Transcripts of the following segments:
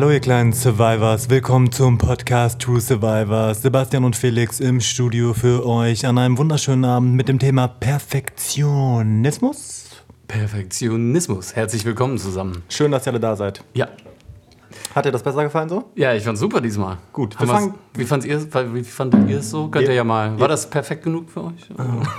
Hallo ihr kleinen Survivors, willkommen zum Podcast True Survivors. Sebastian und Felix im Studio für euch an einem wunderschönen Abend mit dem Thema Perfektionismus. Perfektionismus. Herzlich willkommen zusammen. Schön, dass ihr alle da seid. Ja. Hat dir das besser gefallen so? Ja, ich fand's super diesmal. Gut, fangen- wie, fandet ihr es so? Könnt ihr Ja. ja mal. Ja. War das perfekt genug für euch?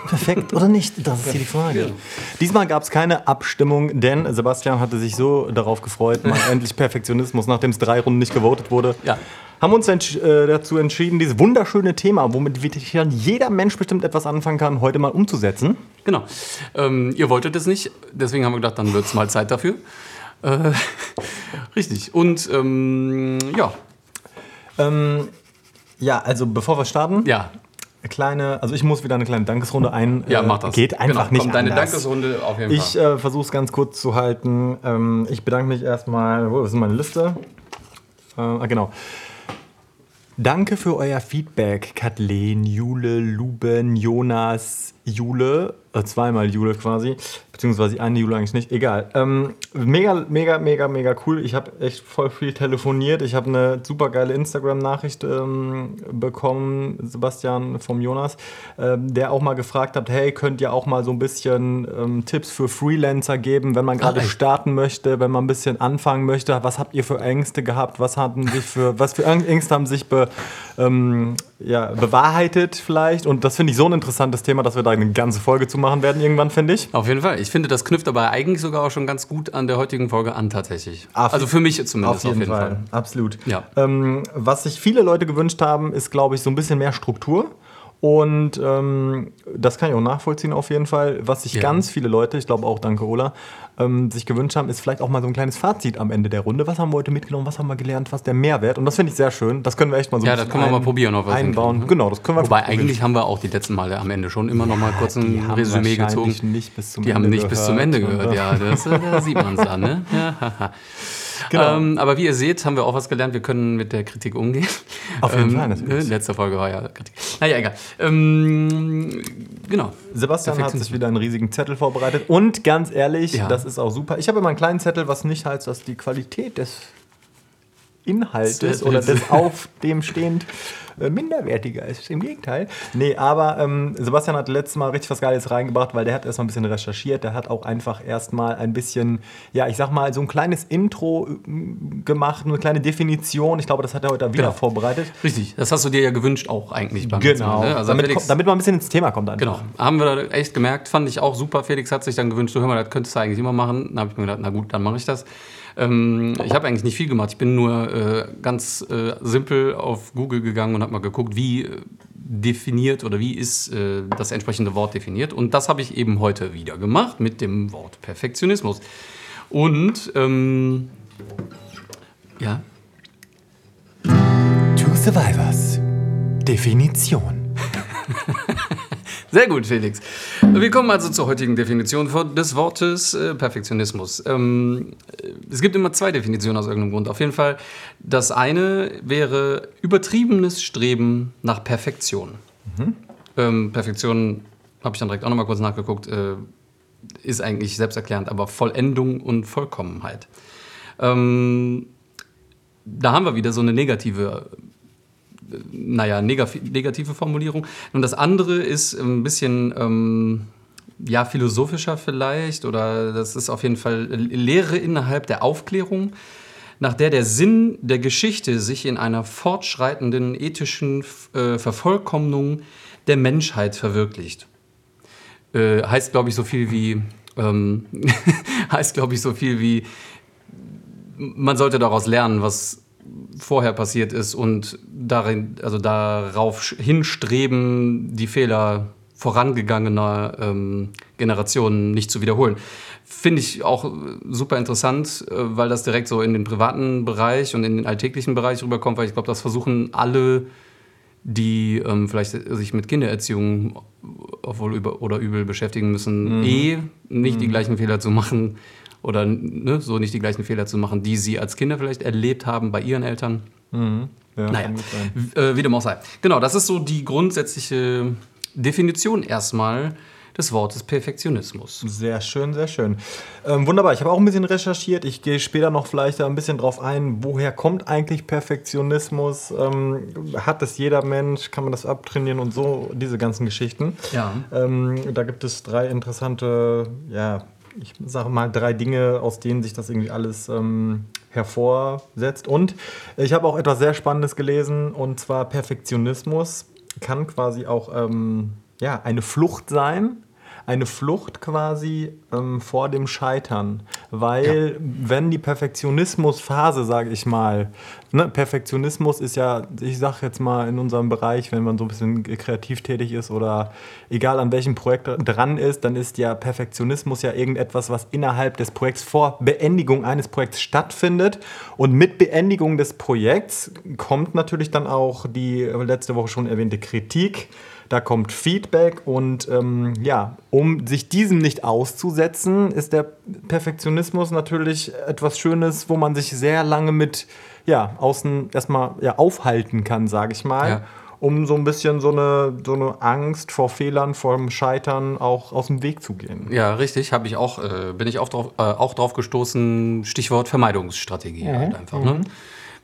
Perfekt oder nicht? Das ist hier die Frage. Diesmal gab es keine Abstimmung, denn Sebastian hatte sich so darauf gefreut, mal endlich Perfektionismus, nachdem es drei Runden nicht gewotet wurde. Ja. Haben uns entsch äh, dazu entschieden, dieses wunderschöne Thema, womit wirklich jeder Mensch bestimmt etwas anfangen kann, heute mal umzusetzen. Genau. Ähm, ihr wolltet es nicht, deswegen haben wir gedacht, dann wird's mal Zeit dafür. Äh, richtig. Und ähm, ja, Ähm, ja, also bevor wir starten, ja, kleine, also ich muss wieder eine kleine Dankesrunde ein. ja, äh, mach das. Geht einfach genau. nicht Komm, deine anders. Dankesrunde auf jeden Ich Fall. äh, versuche es ganz kurz zu halten. Ähm, ich bedanke mich erstmal. Wo ist meine Liste? Äh, ah, genau. Danke für euer Feedback, Kathleen, Jule, Luben, Jonas, Jule, äh, zweimal Jule quasi, beziehungsweise eine Jule eigentlich nicht, egal. Ähm, mega, mega, mega, mega cool. Ich habe echt voll viel telefoniert. Ich habe eine super geile Instagram-Nachricht ähm, bekommen, Sebastian vom Jonas, ähm, der auch mal gefragt hat, hey, könnt ihr auch mal so ein bisschen ähm, Tipps für Freelancer geben, wenn man gerade starten möchte, wenn man ein bisschen anfangen möchte. Was habt ihr für Ängste gehabt? Was hatten sich für, was für Ängste haben sich be, ähm, ja, bewahrheitet vielleicht? Und das finde ich so ein interessantes Thema, dass wir da eine ganze Folge zu machen werden irgendwann, finde ich. Auf jeden Fall. Ich finde, das knüpft aber eigentlich sogar auch schon ganz gut an der heutigen Folge an, tatsächlich. Auf- also für mich zumindest auf jeden, Fall. Absolut. Ja. Ähm, was sich viele Leute gewünscht haben, ist, glaube ich, so ein bisschen mehr Struktur. Und ähm, das kann ich auch nachvollziehen auf jeden Fall. Was sich Ja. ganz viele Leute, ich glaube auch danke Ola, ähm, sich gewünscht haben, ist vielleicht auch mal so ein kleines Fazit am Ende der Runde. Was haben wir heute mitgenommen? Was haben wir gelernt? Was ist der Mehrwert? Und das finde ich sehr schön. Das können wir echt mal so Ja, ein das können wir mal probieren, ob wir es einbauen. hinkriegen, ne? Genau, das können wir Wobei probieren. eigentlich haben wir auch die letzten Male am Ende schon immer noch mal kurz ein Die haben Resümee gezogen. nicht bis zum die haben Ende nicht bis zum Ende gehört, gehört, ja. Das, äh, da sieht man es dann, ne? Ja, haha. Genau. Ähm, aber wie ihr seht, haben wir auch was gelernt. Wir können mit der Kritik umgehen. Auf jeden ähm, Fall, natürlich. äh, Letzte Folge war ja Kritik. Naja, egal. Ähm, genau. Sebastian hat Perfektionismus. sich wieder einen riesigen Zettel vorbereitet. Und ganz ehrlich, Ja. das ist auch super. Ich habe immer einen kleinen Zettel, was nicht heißt, dass die Qualität des Inhaltes oder des auf dem stehend äh, minderwertiger ist. Im Gegenteil. Nee, aber ähm, Sebastian hat letztes Mal richtig was Geiles reingebracht, weil der hat erstmal ein bisschen recherchiert. Der hat auch einfach erstmal ein bisschen, ja, ich sag mal, so ein kleines Intro äh, gemacht, eine kleine Definition. Ich glaube, das hat er heute wieder Genau. vorbereitet. Richtig. Das hast du dir ja gewünscht auch eigentlich beim Genau. Mal. Ne? Also damit, Felix- damit man ein bisschen ins Thema kommt. Einfach. Genau, haben wir echt gemerkt, fand ich auch super. Felix hat sich dann gewünscht, so, hör mal, das könntest du eigentlich immer machen. Dann habe ich mir gedacht, na gut, dann mache ich das. Ähm, ich habe eigentlich nicht viel gemacht. Ich bin nur äh, ganz äh, simpel auf Google gegangen und habe mal geguckt, wie äh, definiert oder wie ist äh, das entsprechende Wort definiert. Und das habe ich eben heute wieder gemacht mit dem Wort Perfektionismus. Und ähm, ja, True Survivors. Definition. Sehr gut, Felix. Wir kommen also zur heutigen Definition des Wortes äh, Perfektionismus. Ähm, äh, es gibt immer zwei Definitionen aus irgendeinem Grund. Auf jeden Fall, das eine wäre übertriebenes Streben nach Perfektion. Ähm, Perfektion, habe ich dann direkt auch nochmal kurz nachgeguckt, äh, ist eigentlich selbsterklärend, aber Vollendung und Vollkommenheit. Ähm, da haben wir wieder so eine negative naja, negative Formulierung. Und das andere ist ein bisschen, ähm, ja, philosophischer vielleicht, oder das ist auf jeden Fall Lehre innerhalb der Aufklärung, nach der der Sinn der Geschichte sich in einer fortschreitenden ethischen äh, Vervollkommnung der Menschheit verwirklicht. Äh, heißt, glaube ich, so viel wie, ähm, heißt, glaube ich, so viel wie, man sollte daraus lernen, was vorher passiert ist und darin, also darauf hinstreben, die Fehler vorangegangener ähm, Generationen nicht zu wiederholen. Finde ich auch äh, super interessant, äh, weil das direkt so in den privaten Bereich und in den alltäglichen Bereich rüberkommt, weil ich glaube, das versuchen alle, die ähm, vielleicht sich mit Kindererziehung obwohl über oder übel beschäftigen müssen, eh nicht die gleichen Fehler zu machen oder ne, so nicht die gleichen Fehler zu machen, die sie als Kinder vielleicht erlebt haben bei ihren Eltern. Ja, Naja, äh, wie dem auch sei. Genau, das ist so die grundsätzliche Definition erstmal des Wortes Perfektionismus. Sehr schön, sehr schön. Ähm, wunderbar, ich habe auch ein bisschen recherchiert. Ich gehe später noch vielleicht da ein bisschen drauf ein, woher kommt eigentlich Perfektionismus? Ähm, hat es jeder Mensch? Kann man das abtrainieren und so, diese ganzen Geschichten. Ja. Ähm, da gibt es drei interessante, ja, ich sage mal drei Dinge, aus denen sich das irgendwie alles ähm, hervorsetzt. Und ich habe auch etwas sehr Spannendes gelesen, und zwar Perfektionismus kann quasi auch ähm, ja, eine Flucht sein. Eine Flucht quasi ähm, vor dem Scheitern. Weil, wenn die Perfektionismusphase, sage ich mal, ne, Perfektionismus ist ja, ich sage jetzt mal in unserem Bereich, wenn man so ein bisschen kreativ tätig ist oder egal an welchem Projekt dran ist, dann ist ja Perfektionismus ja irgendetwas, was innerhalb des Projekts vor Beendigung eines Projekts stattfindet. Und mit Beendigung des Projekts kommt natürlich dann auch die letzte Woche schon erwähnte Kritik da kommt Feedback und ähm, ja, um sich diesem nicht auszusetzen, ist der Perfektionismus natürlich etwas Schönes, wo man sich sehr lange mit ja, außen erstmal ja, aufhalten kann, sage ich mal. Ja. Um so ein bisschen so eine, so eine Angst vor Fehlern, vor dem Scheitern auch aus dem Weg zu gehen. Ja, richtig, habe ich auch, äh, bin ich auch drauf, äh, auch drauf gestoßen, Stichwort Vermeidungsstrategie halt einfach. Ne?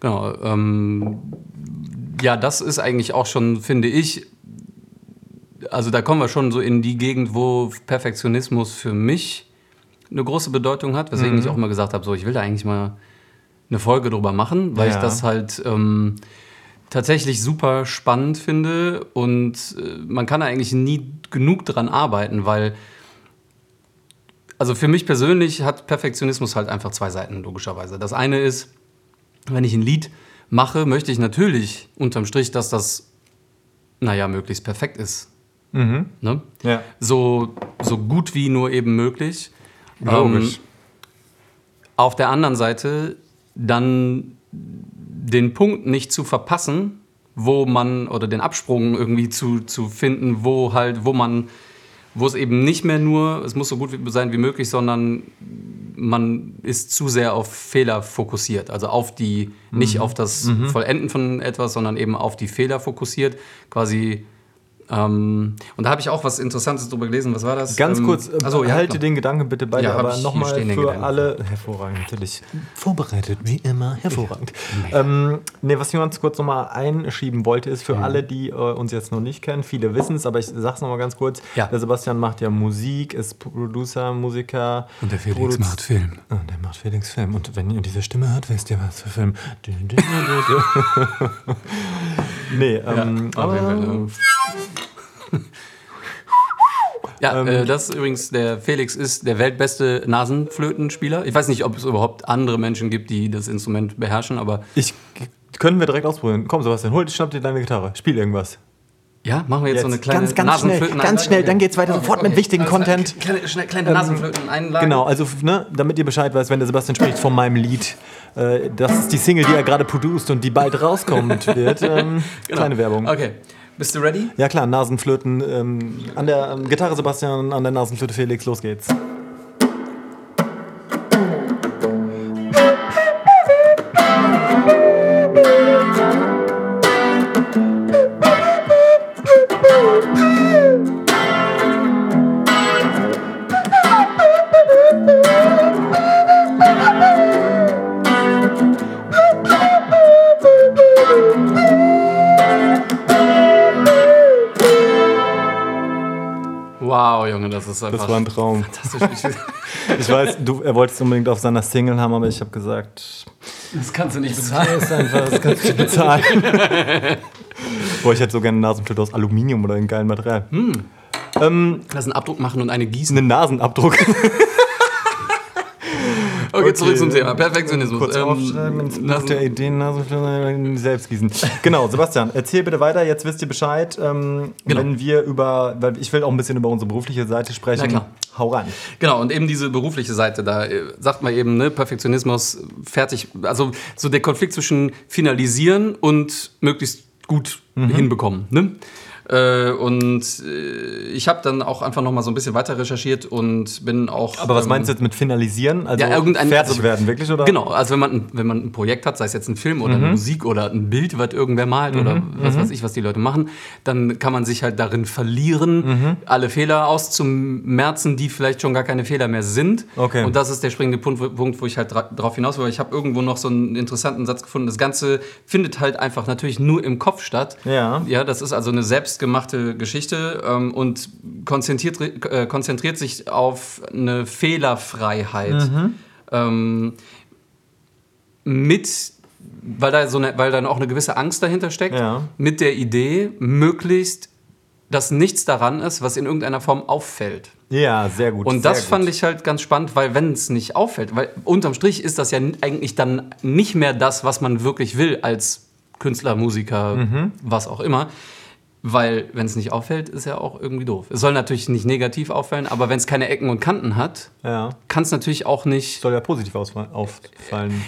Genau. Ähm, ja, das ist eigentlich auch schon, finde ich, also da kommen wir schon so in die Gegend, wo Perfektionismus für mich eine große Bedeutung hat, weswegen ich auch immer gesagt habe, so ich will da eigentlich mal eine Folge drüber machen, weil ich Ja. das halt ähm, tatsächlich super spannend finde und äh, man kann da eigentlich nie genug dran arbeiten, weil also für mich persönlich hat Perfektionismus halt einfach zwei Seiten, logischerweise. Das eine ist, wenn ich ein Lied mache, möchte ich natürlich unterm Strich, dass das, naja, möglichst perfekt ist. Ne? Ja. So, so gut wie nur eben möglich. Logisch. Ähm, auf der anderen Seite dann den Punkt nicht zu verpassen, wo man, oder den Absprung irgendwie zu, zu finden, wo halt, wo man, wo es eben nicht mehr nur, es muss so gut sein wie möglich, sondern man ist zu sehr auf Fehler fokussiert. Also auf die, nicht auf das Vollenden von etwas, sondern eben auf die Fehler fokussiert. Quasi. Ähm, und da habe ich auch was Interessantes drüber gelesen. Was war das? Ganz ähm, kurz, äh, achso, ja, halte klar. den Gedanken bitte bei Ja, dir, hab aber ich hier nochmal stehen, den für Gedanken. alle, hervorragend, natürlich, vorbereitet, wie immer, hervorragend. Ähm, nee, was ich ganz kurz nochmal einschieben wollte, ist für Mhm. alle, die äh, uns jetzt noch nicht kennen, viele wissen es, aber ich sag's nochmal ganz kurz, Ja. der Sebastian macht ja Musik, ist Producer, Musiker. Und der Felix Produz- macht Film. Ah, der macht Felix Film. Und wenn ihr diese Stimme hört, wisst ihr, was für Film. Nee, ähm, auf jeden Fall, aber Ja, Ähm, äh, das ist übrigens, der Felix ist der weltbeste Nasenflötenspieler. Ich weiß nicht, ob es überhaupt andere Menschen gibt, die das Instrument beherrschen, aber ich, können wir direkt ausprobieren. Komm, Sebastian, hol, schnapp dir deine Gitarre, spiel irgendwas. ja, machen wir jetzt, so eine kleine ganz, ganz schnell, Nasenflöten- ganz schnell, dann geht's weiter sofort mit wichtigen klar. Content. Kleine, schnell, kleine Nasenflöten einladen. Genau, also ne, damit ihr Bescheid weißt, wenn der Sebastian spricht von meinem Lied, äh, das ist die Single, die er gerade produziert und die bald rauskommt wird. Ähm, Genau. Kleine Werbung. Okay, bist du ready? Ja klar, Nasenflöten ähm, an der ähm, Gitarre Sebastian, an der Nasenflöte Felix, los geht's. Ist einfach Das war ein Traum. fantastisch. Ich weiß, du, er wollte es unbedingt auf seiner Single haben, aber ich habe gesagt, Das kannst du nicht bezahlen. ist einfach, das kannst du bezahlen. Boah, ich hätte so gerne eine Nasenflöte aus Aluminium oder einem geilen Material. Lass einen Abdruck machen und eine gießen. Einen Nasenabdruck. Okay, zurück zum Thema. Perfektionismus. Kurz Ähm, aufschreiben, ins Buch der Ideen, Nasenflöte, selbst gießen. Genau, Sebastian, erzähl bitte weiter. Jetzt wisst ihr Bescheid, ähm, Genau. wenn wir über, weil ich will auch ein bisschen über unsere berufliche Seite sprechen. Na klar. Hau ran. Genau, und eben diese berufliche Seite, da äh, sagt man eben, ne, Perfektionismus, fertig, also so der Konflikt zwischen finalisieren und möglichst gut hinbekommen. Ne? Äh, und äh, ich habe dann auch einfach noch mal so ein bisschen weiter recherchiert und bin auch. Aber was ähm, meinst du jetzt mit finalisieren? Also Ja, irgendein- fertig also- werden, wirklich, oder? Genau, also wenn man, ein- wenn man ein Projekt hat, sei es jetzt ein Film oder Mhm. eine Musik oder ein Bild, was irgendwer malt oder was weiß ich, was die Leute machen, dann kann man sich halt darin verlieren, Mhm. alle Fehler auszumerzen, die vielleicht schon gar keine Fehler mehr sind. Okay. Und das ist der springende Punkt, wo, ich halt dra drauf hinaus will. Ich habe irgendwo noch so einen interessanten Satz gefunden. Das Ganze findet halt einfach natürlich nur im Kopf statt. Ja. Ja, das ist also eine selbstgemachte Geschichte ähm, und konzentriert, äh, konzentriert sich auf eine Fehlerfreiheit. Mhm. Ähm, mit, weil da, so eine, weil dann auch eine gewisse Angst dahinter steckt, Ja. mit der Idee, möglichst, dass nichts daran ist, was in irgendeiner Form auffällt. Ja, sehr gut. Und das gut. fand ich halt ganz spannend, weil wenn es nicht auffällt, weil unterm Strich ist das ja eigentlich dann nicht mehr das, was man wirklich will als Künstler, Musiker, Mhm. was auch immer. Weil wenn es nicht auffällt, ist ja auch irgendwie doof. Es soll natürlich nicht negativ auffallen, aber wenn es keine Ecken und Kanten hat, Ja. kann es natürlich auch nicht. Soll ja positiv auffallen.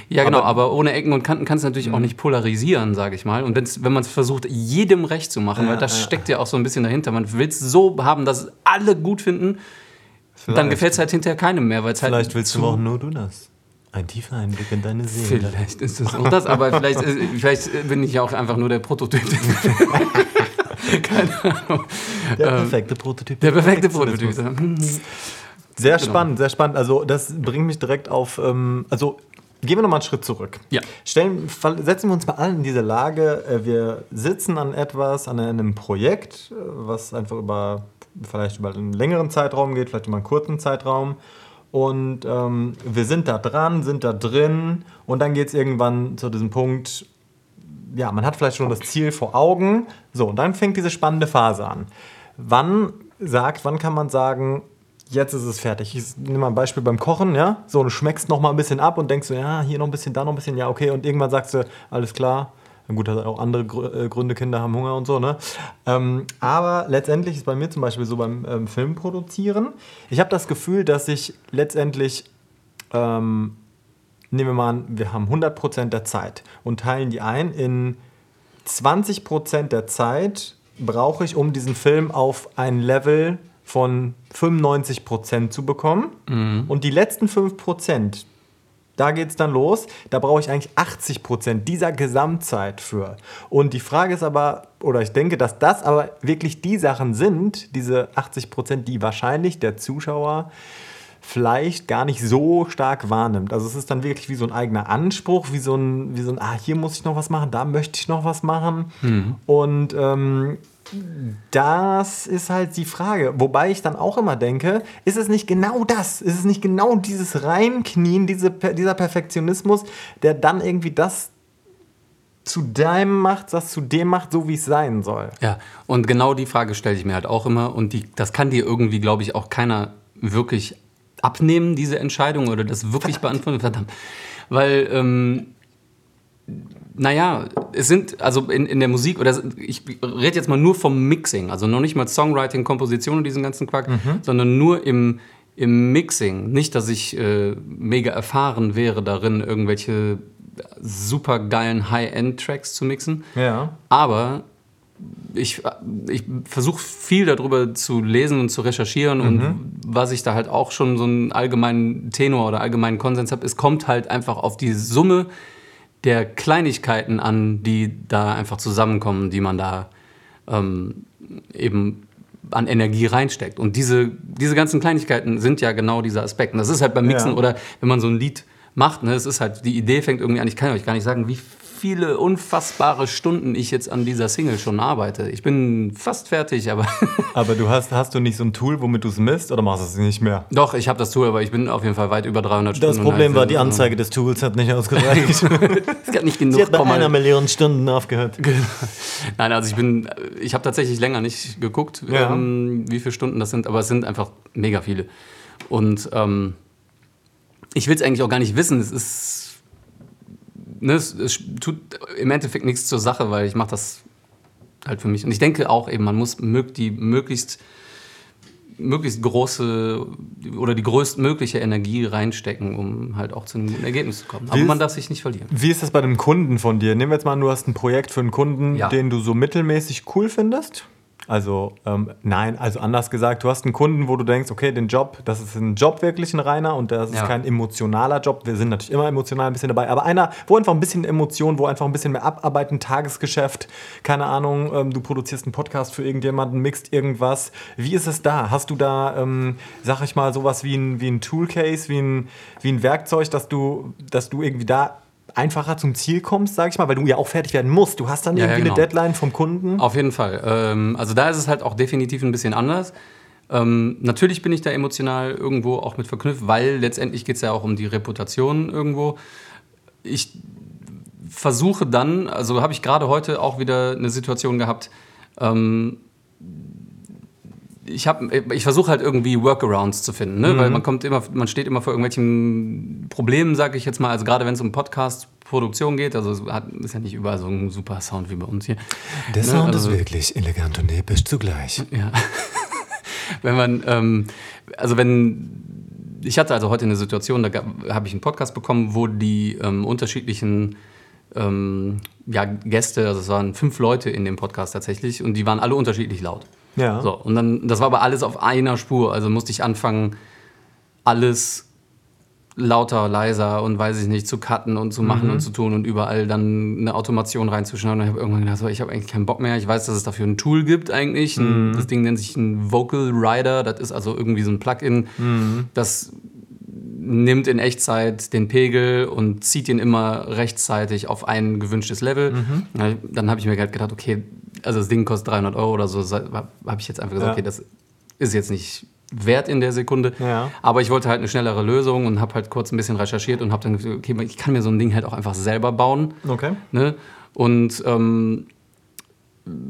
Ja, genau, Aber, Mhm. aber, ohne Ecken und Kanten kann es natürlich auch nicht polarisieren, sage ich mal. Und wenn's, wenn man es versucht, jedem recht zu machen, Ja, weil das ja. steckt ja auch so ein bisschen dahinter. Man will es so haben, dass es alle gut finden, dann Vielleicht. gefällt es halt hinterher keinem mehr, weil es halt Vielleicht willst zu du auch nur du das. Ein tiefer Einblick in deine Seele. Vielleicht ist es auch das, aber vielleicht, vielleicht bin ich ja auch einfach nur der Prototyp. Keine Ahnung. Der perfekte Prototyp. Ähm, Der perfekte Prototyp. Sehr Genau. spannend, sehr spannend. Also das bringt mich direkt auf, ähm, also gehen wir nochmal einen Schritt zurück. Ja. Stellen, setzen wir uns mal alle in diese Lage, äh, wir sitzen an etwas, an einem Projekt, äh, was einfach über, vielleicht über einen längeren Zeitraum geht, vielleicht über einen kurzen Zeitraum. Und ähm, wir sind da dran, sind da drin und dann geht es irgendwann zu diesem Punkt, ja, man hat vielleicht schon das Ziel vor Augen. So, und dann fängt diese spannende Phase an. Wann sagt, wann kann man sagen, jetzt ist es fertig? Ich nehme mal ein Beispiel beim Kochen, ja? So, du schmeckst noch mal ein bisschen ab und denkst so, ja, hier noch ein bisschen, da noch ein bisschen, ja, okay. Und irgendwann sagst du, alles klar. Gut, hat auch andere äh, Gründe, Kinder haben Hunger und so, ne? Ähm, aber letztendlich ist bei mir zum Beispiel so beim ähm, Film produzieren. Ich habe das Gefühl, dass ich letztendlich ähm, nehmen wir mal an, wir haben 100% der Zeit und teilen die ein in 20% der Zeit brauche ich, um diesen Film auf ein Level von 95% zu bekommen. Und die letzten 5%, da geht es dann los. Da brauche ich eigentlich 80% dieser Gesamtzeit für. Und die Frage ist aber, oder ich denke, dass das aber wirklich die Sachen sind, diese 80%, die wahrscheinlich der Zuschauer vielleicht gar nicht so stark wahrnimmt. Also es ist dann wirklich wie so ein eigener Anspruch, wie so ein, wie so ein ah, hier muss ich noch was machen, da möchte ich noch was machen. Und ähm, das ist halt die Frage. Wobei ich dann auch immer denke, ist es nicht genau das? Ist es nicht genau dieses Reinknien, diese, dieser Perfektionismus, der dann irgendwie das zu deinem macht, das zu dem macht, so wie es sein soll? Ja, und genau die Frage stelle ich mir halt auch immer. Und die, das kann dir irgendwie, glaube ich, auch keiner wirklich abnehmen, diese Entscheidung, oder das wirklich beantworten. Verdammt. Weil, ähm, naja, es sind, also in, in der Musik, oder ich rede jetzt mal nur vom Mixing, also noch nicht mal Songwriting, Komposition und diesen ganzen Quark, sondern nur im, im Mixing. Nicht, dass ich äh, mega erfahren wäre darin, irgendwelche super geilen High-End-Tracks zu mixen. Ja. Aber ich, ich versuche viel darüber zu lesen und zu recherchieren und was ich da halt auch schon so einen allgemeinen Tenor oder allgemeinen Konsens habe, es kommt halt einfach auf die Summe der Kleinigkeiten an, die da einfach zusammenkommen, die man da ähm, eben an Energie reinsteckt. Und diese, diese ganzen Kleinigkeiten sind ja genau dieser Aspekt. Und das ist halt beim Mixen Ja. oder wenn man so ein Lied macht, ne, es ist halt, die Idee fängt irgendwie an, ich kann euch gar nicht sagen, wie viele unfassbare Stunden ich jetzt an dieser Single schon arbeite. Ich bin fast fertig, aber Aber du hast, hast du nicht so ein Tool, womit du es misst oder machst du es nicht mehr? doch, ich habe das Tool, aber ich bin auf jeden Fall weit über 300 Stunden. Das Problem war, die Anzeige des Tools hat nicht ausgereicht. Es hat nicht Sie genug hat bei einer Million Stunden aufgehört. Nein, also ich bin, ich habe tatsächlich länger nicht geguckt, Ja. ähm, wie viele Stunden das sind, aber es sind einfach mega viele. Und ähm, ich will es eigentlich auch gar nicht wissen. Es ist, ne, es, es tut im Endeffekt nichts zur Sache, weil ich mache das halt für mich. Und ich denke auch eben, man muss mög die möglichst möglichst große oder die größtmögliche Energie reinstecken, um halt auch zu einem guten Ergebnis zu kommen. Aber Wie man ist- darf sich nicht verlieren. Wie ist das bei einem Kunden von dir? Nehmen wir jetzt mal an, du hast ein Projekt für einen Kunden, Ja. den du so mittelmäßig cool findest. Also ähm, nein, also anders gesagt, du hast einen Kunden, wo du denkst, okay, den Job, das ist ein Job wirklich ein reiner und das ist Ja. kein emotionaler Job. Wir sind natürlich immer emotional ein bisschen dabei, aber einer, wo einfach ein bisschen Emotion, wo einfach ein bisschen mehr abarbeiten, Tagesgeschäft, keine Ahnung, ähm, du produzierst einen Podcast für irgendjemanden, mixt irgendwas. Wie ist es da? Hast du da, ähm, sag ich mal, sowas wie ein, wie ein Toolcase, wie ein, wie ein Werkzeug, dass du, dass du irgendwie da einfacher zum Ziel kommst, sag ich mal, weil du ja auch fertig werden musst. Du hast dann Ja, ja, irgendwie genau. eine Deadline vom Kunden. Auf jeden Fall. Ähm, also da ist es halt auch definitiv ein bisschen anders. Ähm, natürlich bin ich da emotional irgendwo auch mit verknüpft, weil letztendlich geht es ja auch um die Reputation irgendwo. Ich versuche dann, also habe ich gerade heute auch wieder eine Situation gehabt, ähm, ich, hab- ich versuche halt irgendwie Workarounds zu finden, ne? weil man kommt immer, man steht immer vor irgendwelchen Problemen, sage ich jetzt mal. Also gerade wenn es um Podcast-Produktion geht, also es hat, ist ja nicht überall so ein super Sound wie bei uns hier. Der Ne, Sound also- ist wirklich elegant und episch zugleich. Ja. wenn man, ähm, also wenn, ich hatte also heute eine Situation, da habe ich einen Podcast bekommen, wo die ähm, unterschiedlichen ähm, ja, Gäste, also es waren fünf Leute in dem Podcast tatsächlich und die waren alle unterschiedlich laut. Ja. So, und dann, das war aber alles auf einer Spur, also musste ich anfangen, alles lauter, leiser und weiß ich nicht, zu cutten und zu machen und zu tun und überall dann eine Automation reinzuschneiden. Und ich habe irgendwann gedacht, so, ich habe eigentlich keinen Bock mehr. Ich weiß, dass es dafür ein Tool gibt eigentlich. Ein, das Ding nennt sich ein Vocal Rider. Das ist also irgendwie so ein Plugin, das nimmt in Echtzeit den Pegel und zieht ihn immer rechtzeitig auf ein gewünschtes Level. Ja, Dann habe ich mir halt gedacht, okay, also das Ding kostet 300 Euro oder so. Habe ich jetzt einfach gesagt, Ja. okay, das ist jetzt nicht wert in der Sekunde. Ja. Aber ich wollte halt eine schnellere Lösung und habe halt kurz ein bisschen recherchiert und habe dann gesagt, okay, ich kann mir so ein Ding halt auch einfach selber bauen. Okay. Ne? Und ähm,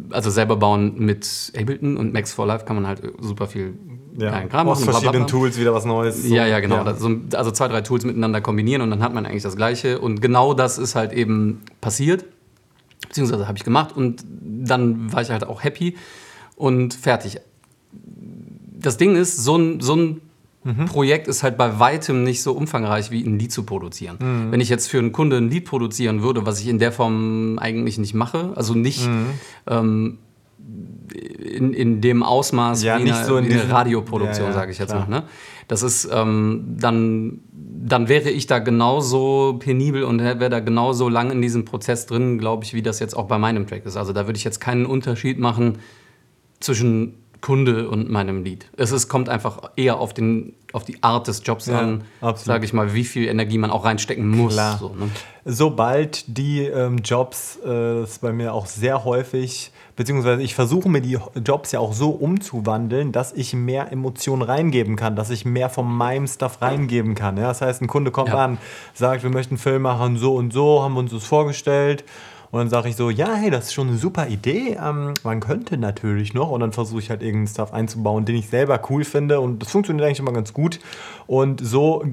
also selber bauen mit Ableton und Max for Life kann man halt super viel Ja. Kram Aus machen. verschiedenen Blablabla. Tools wieder was Neues. So. Ja, ja, genau. So- Also zwei, drei Tools miteinander kombinieren und dann hat man eigentlich das Gleiche. Und genau das ist halt eben passiert. Beziehungsweise habe ich gemacht und dann war ich halt auch happy und fertig. Das Ding ist, so ein, so ein Projekt ist halt bei weitem nicht so umfangreich wie ein Lied zu produzieren. Wenn ich jetzt für einen Kunde ein Lied produzieren würde, was ich in der Form eigentlich nicht mache, also nicht ähm, in, in dem Ausmaß Ja, wie, nicht eine, so in wie eine Radioproduktion, Ja, ja, sage ich jetzt klar. mal. Ne? Das ist, ähm, dann, dann wäre ich da genauso penibel und wäre da genauso lang in diesem Prozess drin, glaube ich, wie das jetzt auch bei meinem Track ist. Also da würde ich jetzt keinen Unterschied machen zwischen Kunde und meinem Lied. Es ist, kommt einfach eher auf, den, auf die Art des Jobs Ja, an, sage ich mal, wie viel Energie man auch reinstecken muss. So, ne? Sobald die ähm, Jobs, äh, das ist bei mir auch sehr häufig, beziehungsweise ich versuche mir die Jobs ja auch so umzuwandeln, dass ich mehr Emotionen reingeben kann, dass ich mehr von meinem Stuff reingeben kann. Ja? Das heißt, ein Kunde kommt Ja. an, sagt, wir möchten einen Film machen, so und so, haben wir uns das vorgestellt. Und dann sage ich so, ja, hey, das ist schon eine super Idee. Ähm, man könnte natürlich noch. Und dann versuche ich halt irgendeinen Stuff einzubauen, den ich selber cool finde. Und das funktioniert eigentlich immer ganz gut. Und so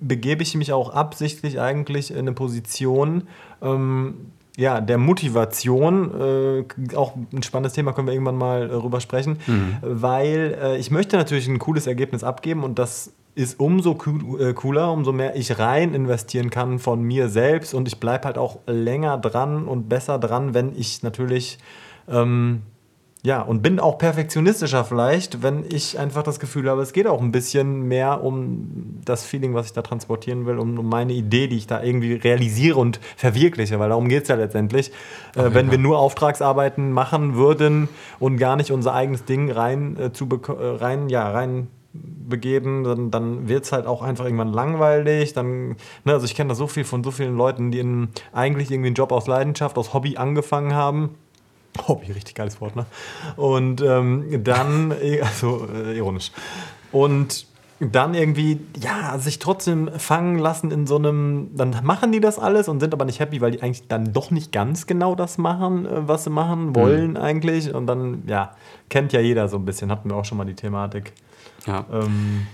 begebe ich mich auch absichtlich eigentlich in eine Position, ähm, ja, der Motivation, äh, auch ein spannendes Thema, können wir irgendwann mal äh, rüber sprechen, weil äh, ich möchte natürlich ein cooles Ergebnis abgeben und das ist umso äh, cooler, umso mehr ich rein investieren kann von mir selbst. Und ich bleibe halt auch länger dran und besser dran, wenn ich natürlich ähm, ja, und bin auch perfektionistischer vielleicht, wenn ich einfach das Gefühl habe, es geht auch ein bisschen mehr um das Feeling, was ich da transportieren will, um, um meine Idee, die ich da irgendwie realisiere und verwirkliche, weil darum geht es ja letztendlich. Äh, wenn wir nur Auftragsarbeiten machen würden und gar nicht unser eigenes Ding rein äh, zu äh, rein, ja, rein begeben, dann, dann wird es halt auch einfach irgendwann langweilig. Dann, ne, also ich kenne da so viel von so vielen Leuten, die in, eigentlich irgendwie einen Job aus Leidenschaft, aus Hobby angefangen haben. Hobby, richtig geiles Wort, ne? Und ähm, dann, eh, also äh, ironisch. Und dann irgendwie, ja, sich trotzdem fangen lassen in so einem, dann machen die das alles und sind aber nicht happy, weil die eigentlich dann doch nicht ganz genau das machen, äh, was sie machen wollen eigentlich. Und dann, ja, kennt ja jeder so ein bisschen, hatten wir auch schon mal die Thematik. Ja. Ähm,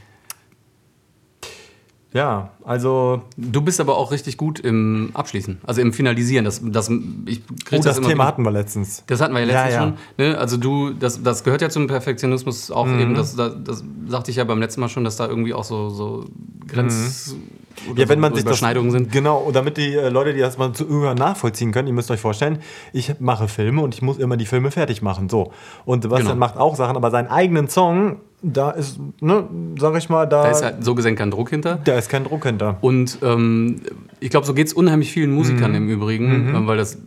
ja, also Du bist aber auch richtig gut im Abschließen, also im Finalisieren. Das, das, ich oh, das immer Thema wieder- hatten wir letztens. Das hatten wir ja letztens Ja, ja. schon. Ne? Also du, das, das gehört ja zum Perfektionismus auch Mhm. eben, das, das, das sagte ich ja beim letzten Mal schon, dass da irgendwie auch so, so Grenz, oder Ja, wenn so man sich das, Überschneidungen sind. Genau, und damit die äh, Leute, die das mal zu hören, nachvollziehen können, ihr müsst euch vorstellen, ich mache Filme und ich muss immer die Filme fertig machen. So. Und Sebastian Genau. macht auch Sachen, aber seinen eigenen Song, da ist, ne, sag ich mal, da, Da ist halt so gesehen kein Druck hinter. da ist kein Druck hinter. Und ähm, ich glaube, so geht es unheimlich vielen Musikern Mhm. im Übrigen, äh, weil das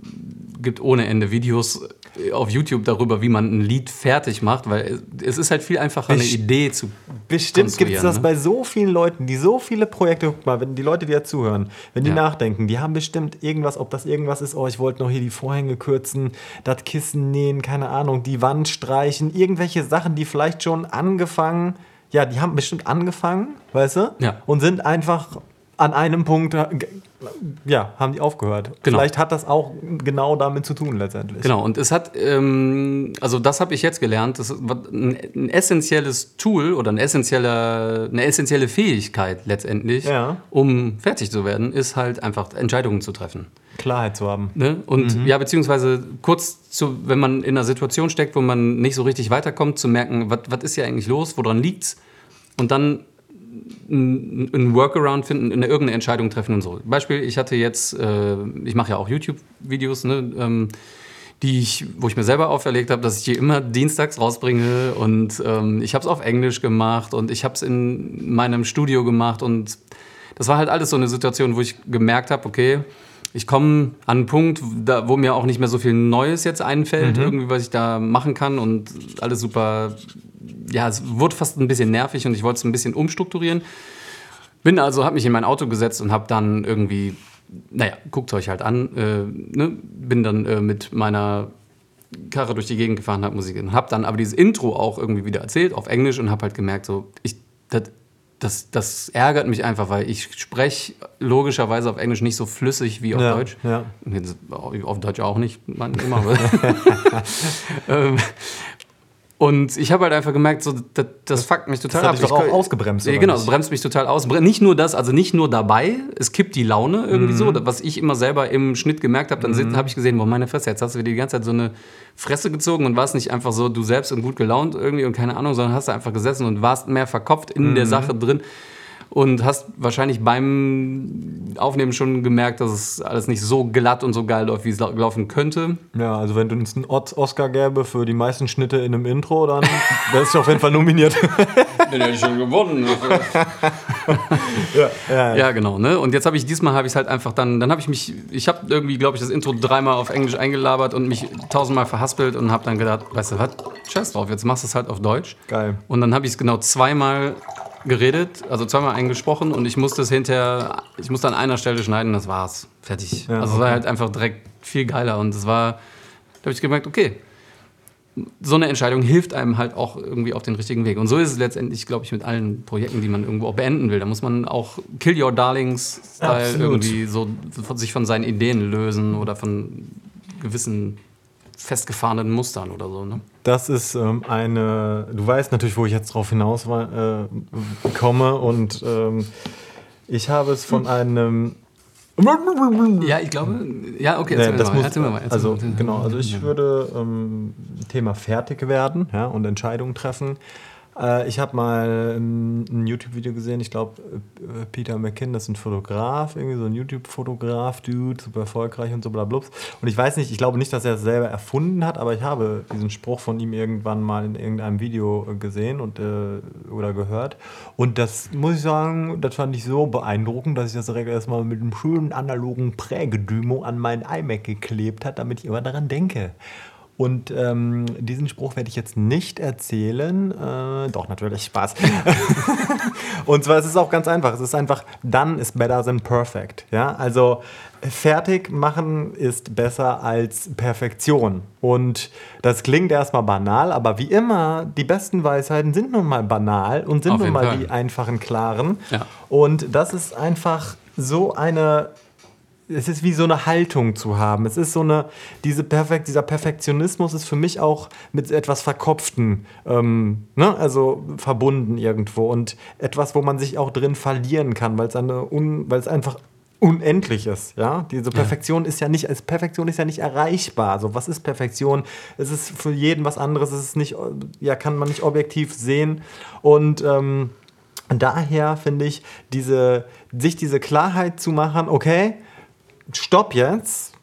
gibt ohne Ende Videos auf YouTube darüber, wie man ein Lied fertig macht, weil es ist halt viel einfacher, eine Best- Idee zu Bestimmt gibt es das ne? bei so vielen Leuten, die so viele Projekte, guck mal, wenn die Leute, die ja zuhören, wenn die Ja. nachdenken, die haben bestimmt irgendwas, ob das irgendwas ist, oh, ich wollte noch hier die Vorhänge kürzen, das Kissen nähen, keine Ahnung, die Wand streichen, irgendwelche Sachen, die vielleicht schon angefangen, ja, die haben bestimmt angefangen, weißt du? Ja. Und sind einfach an einem Punkt, äh, ja, haben die aufgehört. Genau. Vielleicht hat das auch genau damit zu tun letztendlich. Genau, und es hat, ähm, also das habe ich jetzt gelernt, das ist ein, ein essentielles Tool oder ein essentieller, eine essentielle Fähigkeit letztendlich, Ja. um fertig zu werden, ist halt einfach Entscheidungen zu treffen. Klarheit zu haben. Ne? Und Mhm. ja, beziehungsweise kurz zu, wenn man in einer Situation steckt, wo man nicht so richtig weiterkommt, zu merken, was was ist hier eigentlich los, woran liegt's? Und dann ein ein Workaround finden, eine irgendeine Entscheidung treffen und so. Beispiel, ich hatte jetzt, äh, ich mache ja auch YouTube-Videos, ne, ähm, die ich, wo ich mir selber auferlegt habe, dass ich die immer dienstags rausbringe und ähm, ich habe es auf Englisch gemacht und ich habe es in meinem Studio gemacht und das war halt alles so eine Situation, wo ich gemerkt habe, okay, ich komme an einen Punkt, da, wo mir auch nicht mehr so viel Neues jetzt einfällt, irgendwie, was ich da machen kann und alles super, ja, es wurde fast ein bisschen nervig und ich wollte es ein bisschen umstrukturieren. Bin also, habe mich in mein Auto gesetzt und habe dann irgendwie, naja, guckt euch halt an, äh, ne? bin dann äh, mit meiner Karre durch die Gegend gefahren, habe Musik und habe dann aber dieses Intro auch irgendwie wieder erzählt auf Englisch und habe halt gemerkt, so, ich, das, das, das ärgert mich einfach, weil ich spreche logischerweise auf Englisch nicht so flüssig wie auf Ja, Deutsch. ja. Jetzt Auf Deutsch auch nicht, man, immer. ähm, und ich habe halt einfach gemerkt, so, das, das fuckt mich total hat ab. Ich auch ausgebremst, Ja, genau, es bremst mich total aus. Nicht nur das, also nicht nur dabei, es kippt die Laune irgendwie Mhm. so, was ich immer selber im Schnitt gemerkt habe. Dann sit- habe ich gesehen, boah, meine Fresse, jetzt hast du wieder die ganze Zeit so eine Fresse gezogen und warst nicht einfach so du selbst und gut gelaunt irgendwie und keine Ahnung, sondern hast da einfach gesessen und warst mehr verkopft in Mhm. der Sache drin. Und hast wahrscheinlich beim Aufnehmen schon gemerkt, dass es alles nicht so glatt und so geil läuft, wie es lau- laufen könnte. Ja, also wenn du uns einen Os- Oscar gäbe für die meisten Schnitte in einem Intro, dann wärst du auf jeden Fall nominiert. Den hätte ich schon gewonnen. ja, ja, Ja, genau. Ne? Und jetzt habe ich diesmal habe ich es halt einfach dann, dann habe ich mich, ich habe irgendwie, glaube ich, das Intro dreimal auf Englisch eingelabert und mich tausendmal verhaspelt und habe dann gedacht, weißt du was, scheiß drauf, jetzt machst du es halt auf Deutsch. Geil. Und dann habe ich es genau zweimal geredet, also zweimal eingesprochen und ich musste es hinterher, ich musste an einer Stelle schneiden, das war's. Fertig. Ja, also es war okay. halt einfach direkt viel geiler und es war, da habe ich gemerkt, okay, so eine Entscheidung hilft einem halt auch irgendwie auf den richtigen Weg. Und so ist es letztendlich, glaube ich, mit allen Projekten, die man irgendwo auch beenden will. Da muss man auch Kill Your Darlings-Style irgendwie so sich von seinen Ideen lösen oder von gewissen festgefahrenen Mustern oder so. Ne? Das ist ähm, eine. Du weißt natürlich, wo ich jetzt drauf hinaus äh, komme und ähm, ich habe es von einem. Ja, ich glaube, ja, okay, Nee, erzähl mir das mal, muss, erzähl mal, erzähl also mal. genau, also ich würde ähm, Thema fertig werden ja, und Entscheidungen treffen. Äh, ich habe mal ähm, ein YouTube-Video gesehen, ich glaube äh, Peter McKinn, das ist ein Fotograf, irgendwie so ein YouTube-Fotograf, Dude, super erfolgreich und so bla blubs. Und ich weiß nicht, ich glaube nicht, dass er es selber erfunden hat, aber ich habe diesen Spruch von ihm irgendwann mal in irgendeinem Video äh, gesehen und äh, oder gehört. Und das muss ich sagen, das fand ich so beeindruckend, dass ich das direkt erstmal mit einem schönen analogen Prägedymo an meinen iMac geklebt hat, damit ich immer daran denke. Und ähm, diesen Spruch werde ich jetzt nicht erzählen. Äh, doch, natürlich, Spaß. und zwar es ist auch ganz einfach. Es ist einfach, done is better than perfect. Ja? Also fertig machen ist besser als Perfektion. Und das klingt erstmal banal, aber wie immer, die besten Weisheiten sind nun mal banal und sind nun mal Fall. die einfachen, klaren. Ja. Und das ist einfach so eine es ist wie so eine Haltung zu haben. Es ist so eine, diese Perfekt, dieser Perfektionismus ist für mich auch mit etwas Verkopften, ähm, ne? also verbunden irgendwo und etwas, wo man sich auch drin verlieren kann, weil es eine un, weil es einfach unendlich ist, ja. Diese Perfektion ist ja nicht, als Perfektion ist ja nicht erreichbar. Also was ist Perfektion? Es ist für jeden was anderes. Es ist nicht, ja, kann man nicht objektiv sehen und ähm, daher finde ich, diese, sich diese Klarheit zu machen, okay, stopp jetzt,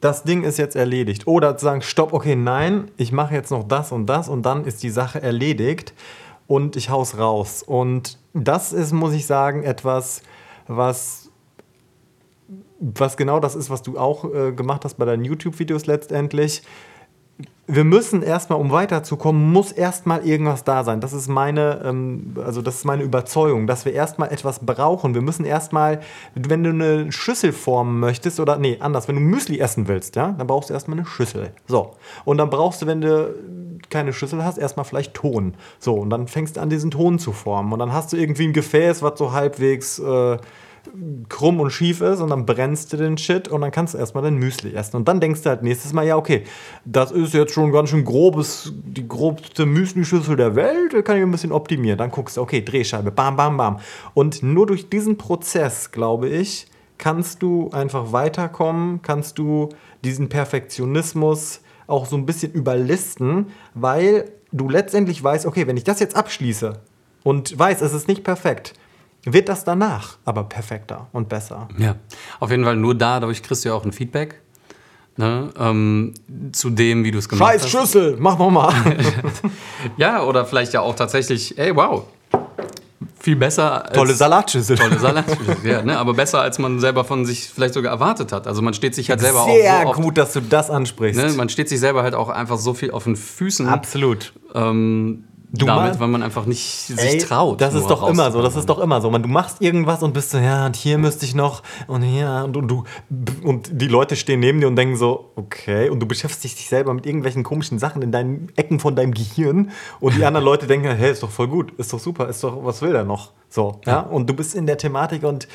das Ding ist jetzt erledigt. Oder zu sagen, stopp, okay, nein, ich mache jetzt noch das und das und dann ist die Sache erledigt und ich hau's raus. Und das ist, muss ich sagen, etwas, was, was genau das ist, was du auch äh, gemacht hast bei deinen YouTube-Videos letztendlich wir müssen erstmal, um weiterzukommen, muss erstmal irgendwas da sein. Das ist meine, ähm, also das ist meine Überzeugung, dass wir erstmal etwas brauchen. Wir müssen erstmal, wenn du eine Schüssel formen möchtest, oder nee, anders, wenn du Müsli essen willst, ja, dann brauchst du erstmal eine Schüssel. So. Und dann brauchst du, wenn du keine Schüssel hast, erstmal vielleicht Ton. So, und dann fängst du an, diesen Ton zu formen. Und dann hast du irgendwie ein Gefäß, was so halbwegs. Äh, krumm und schief ist und dann brennst du den Shit und dann kannst du erstmal dein Müsli essen. Und dann denkst du halt nächstes Mal, ja, okay, das ist jetzt schon ganz schön grobes, die grobste Müsli-Schüssel der Welt, da kann ich ein bisschen optimieren. Dann guckst du, okay, Drehscheibe, bam, bam, bam. Und nur durch diesen Prozess, glaube ich, kannst du einfach weiterkommen, kannst du diesen Perfektionismus auch so ein bisschen überlisten, weil du letztendlich weißt, okay, wenn ich das jetzt abschließe und weiß, es ist nicht perfekt, wird das danach aber perfekter und besser. Ja, auf jeden Fall nur dadurch kriegst du ja auch ein Feedback. Ne, ähm, zu dem, wie du es gemacht Scheiß hast. Scheiß Schüssel, mach nochmal. ja, oder vielleicht ja auch tatsächlich, ey, wow, viel besser. Als, tolle Salatschüssel. Tolle Salatschüssel, ja, ne? aber besser, als man selber von sich vielleicht sogar erwartet hat. Also man steht sich halt selber Sehr auch Sehr so gut, dass du das ansprichst. Ne? Man steht sich selber halt auch einfach so viel auf den Füßen. Absolut. Ähm, Du damit, weil man einfach nicht sich ey, traut. Das ist doch immer so, das ist doch immer so. Man, du machst irgendwas und bist so, ja, und hier müsste ich noch und hier und, und du und die Leute stehen neben dir und denken so, okay, und du beschäftigst dich selber mit irgendwelchen komischen Sachen in deinen Ecken von deinem Gehirn und die anderen Leute denken, hey, ist doch voll gut, ist doch super, ist doch, was will der noch? So, ja, ja? und du bist in der Thematik und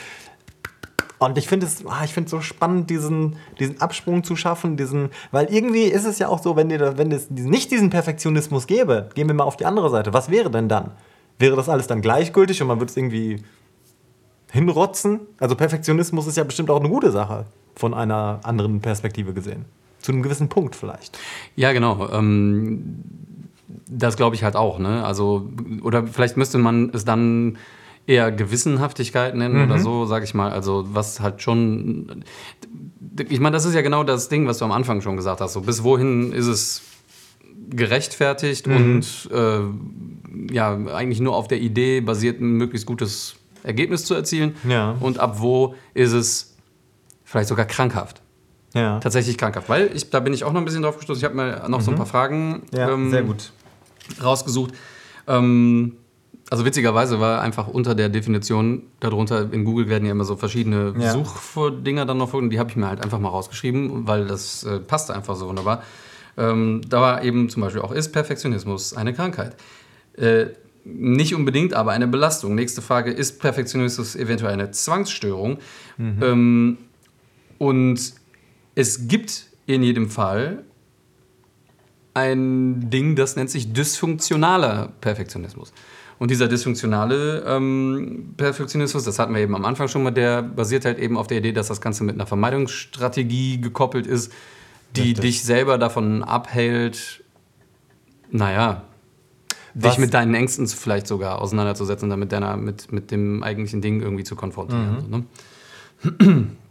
und ich finde es ah, ich so spannend, diesen, diesen Absprung zu schaffen, diesen, weil irgendwie ist es ja auch so, wenn, dir, wenn es nicht diesen Perfektionismus gäbe, gehen wir mal auf die andere Seite. Was wäre denn dann? Wäre das alles dann gleichgültig und man würde es irgendwie hinrotzen? Also Perfektionismus ist ja bestimmt auch eine gute Sache, von einer anderen Perspektive gesehen. Zu einem gewissen Punkt vielleicht. Ja, genau. Ähm, das glaube ich halt auch. Ne? Also, oder vielleicht müsste man es dann eher Gewissenhaftigkeit nennen mhm. oder so, sag ich mal. Also was halt schon. Ich meine, das ist ja genau das Ding, was du am Anfang schon gesagt hast. So, bis wohin ist es gerechtfertigt mhm. und äh, ja, eigentlich nur auf der Idee basiert, ein möglichst gutes Ergebnis zu erzielen. Ja. Und ab wo ist es vielleicht sogar krankhaft. Ja. Tatsächlich krankhaft. Weil ich, da bin ich auch noch ein bisschen drauf gestoßen. Ich habe mir noch mhm. so ein mhm. paar Fragen ja, ähm, sehr gut. rausgesucht. Ähm, also witzigerweise war einfach unter der Definition darunter, in Google werden ja immer so verschiedene ja. Suchdinger dann noch und die habe ich mir halt einfach mal rausgeschrieben, weil das äh, passte einfach so wunderbar. Ähm, da war eben zum Beispiel auch, ist Perfektionismus eine Krankheit? Äh, nicht unbedingt, aber eine Belastung. Nächste Frage, ist Perfektionismus eventuell eine Zwangsstörung? Mhm. Ähm, und es gibt in jedem Fall ein Ding, das nennt sich dysfunktionaler Perfektionismus. Und dieser dysfunktionale ähm, Perfektionismus, das hatten wir eben am Anfang schon mal, der basiert halt eben auf der Idee, dass das Ganze mit einer Vermeidungsstrategie gekoppelt ist, die Richtig. dich selber davon abhält, naja, Was? dich mit deinen Ängsten vielleicht sogar auseinanderzusetzen, damit deiner, mit, mit dem eigentlichen Ding irgendwie zu konfrontieren. Mhm. So, ne?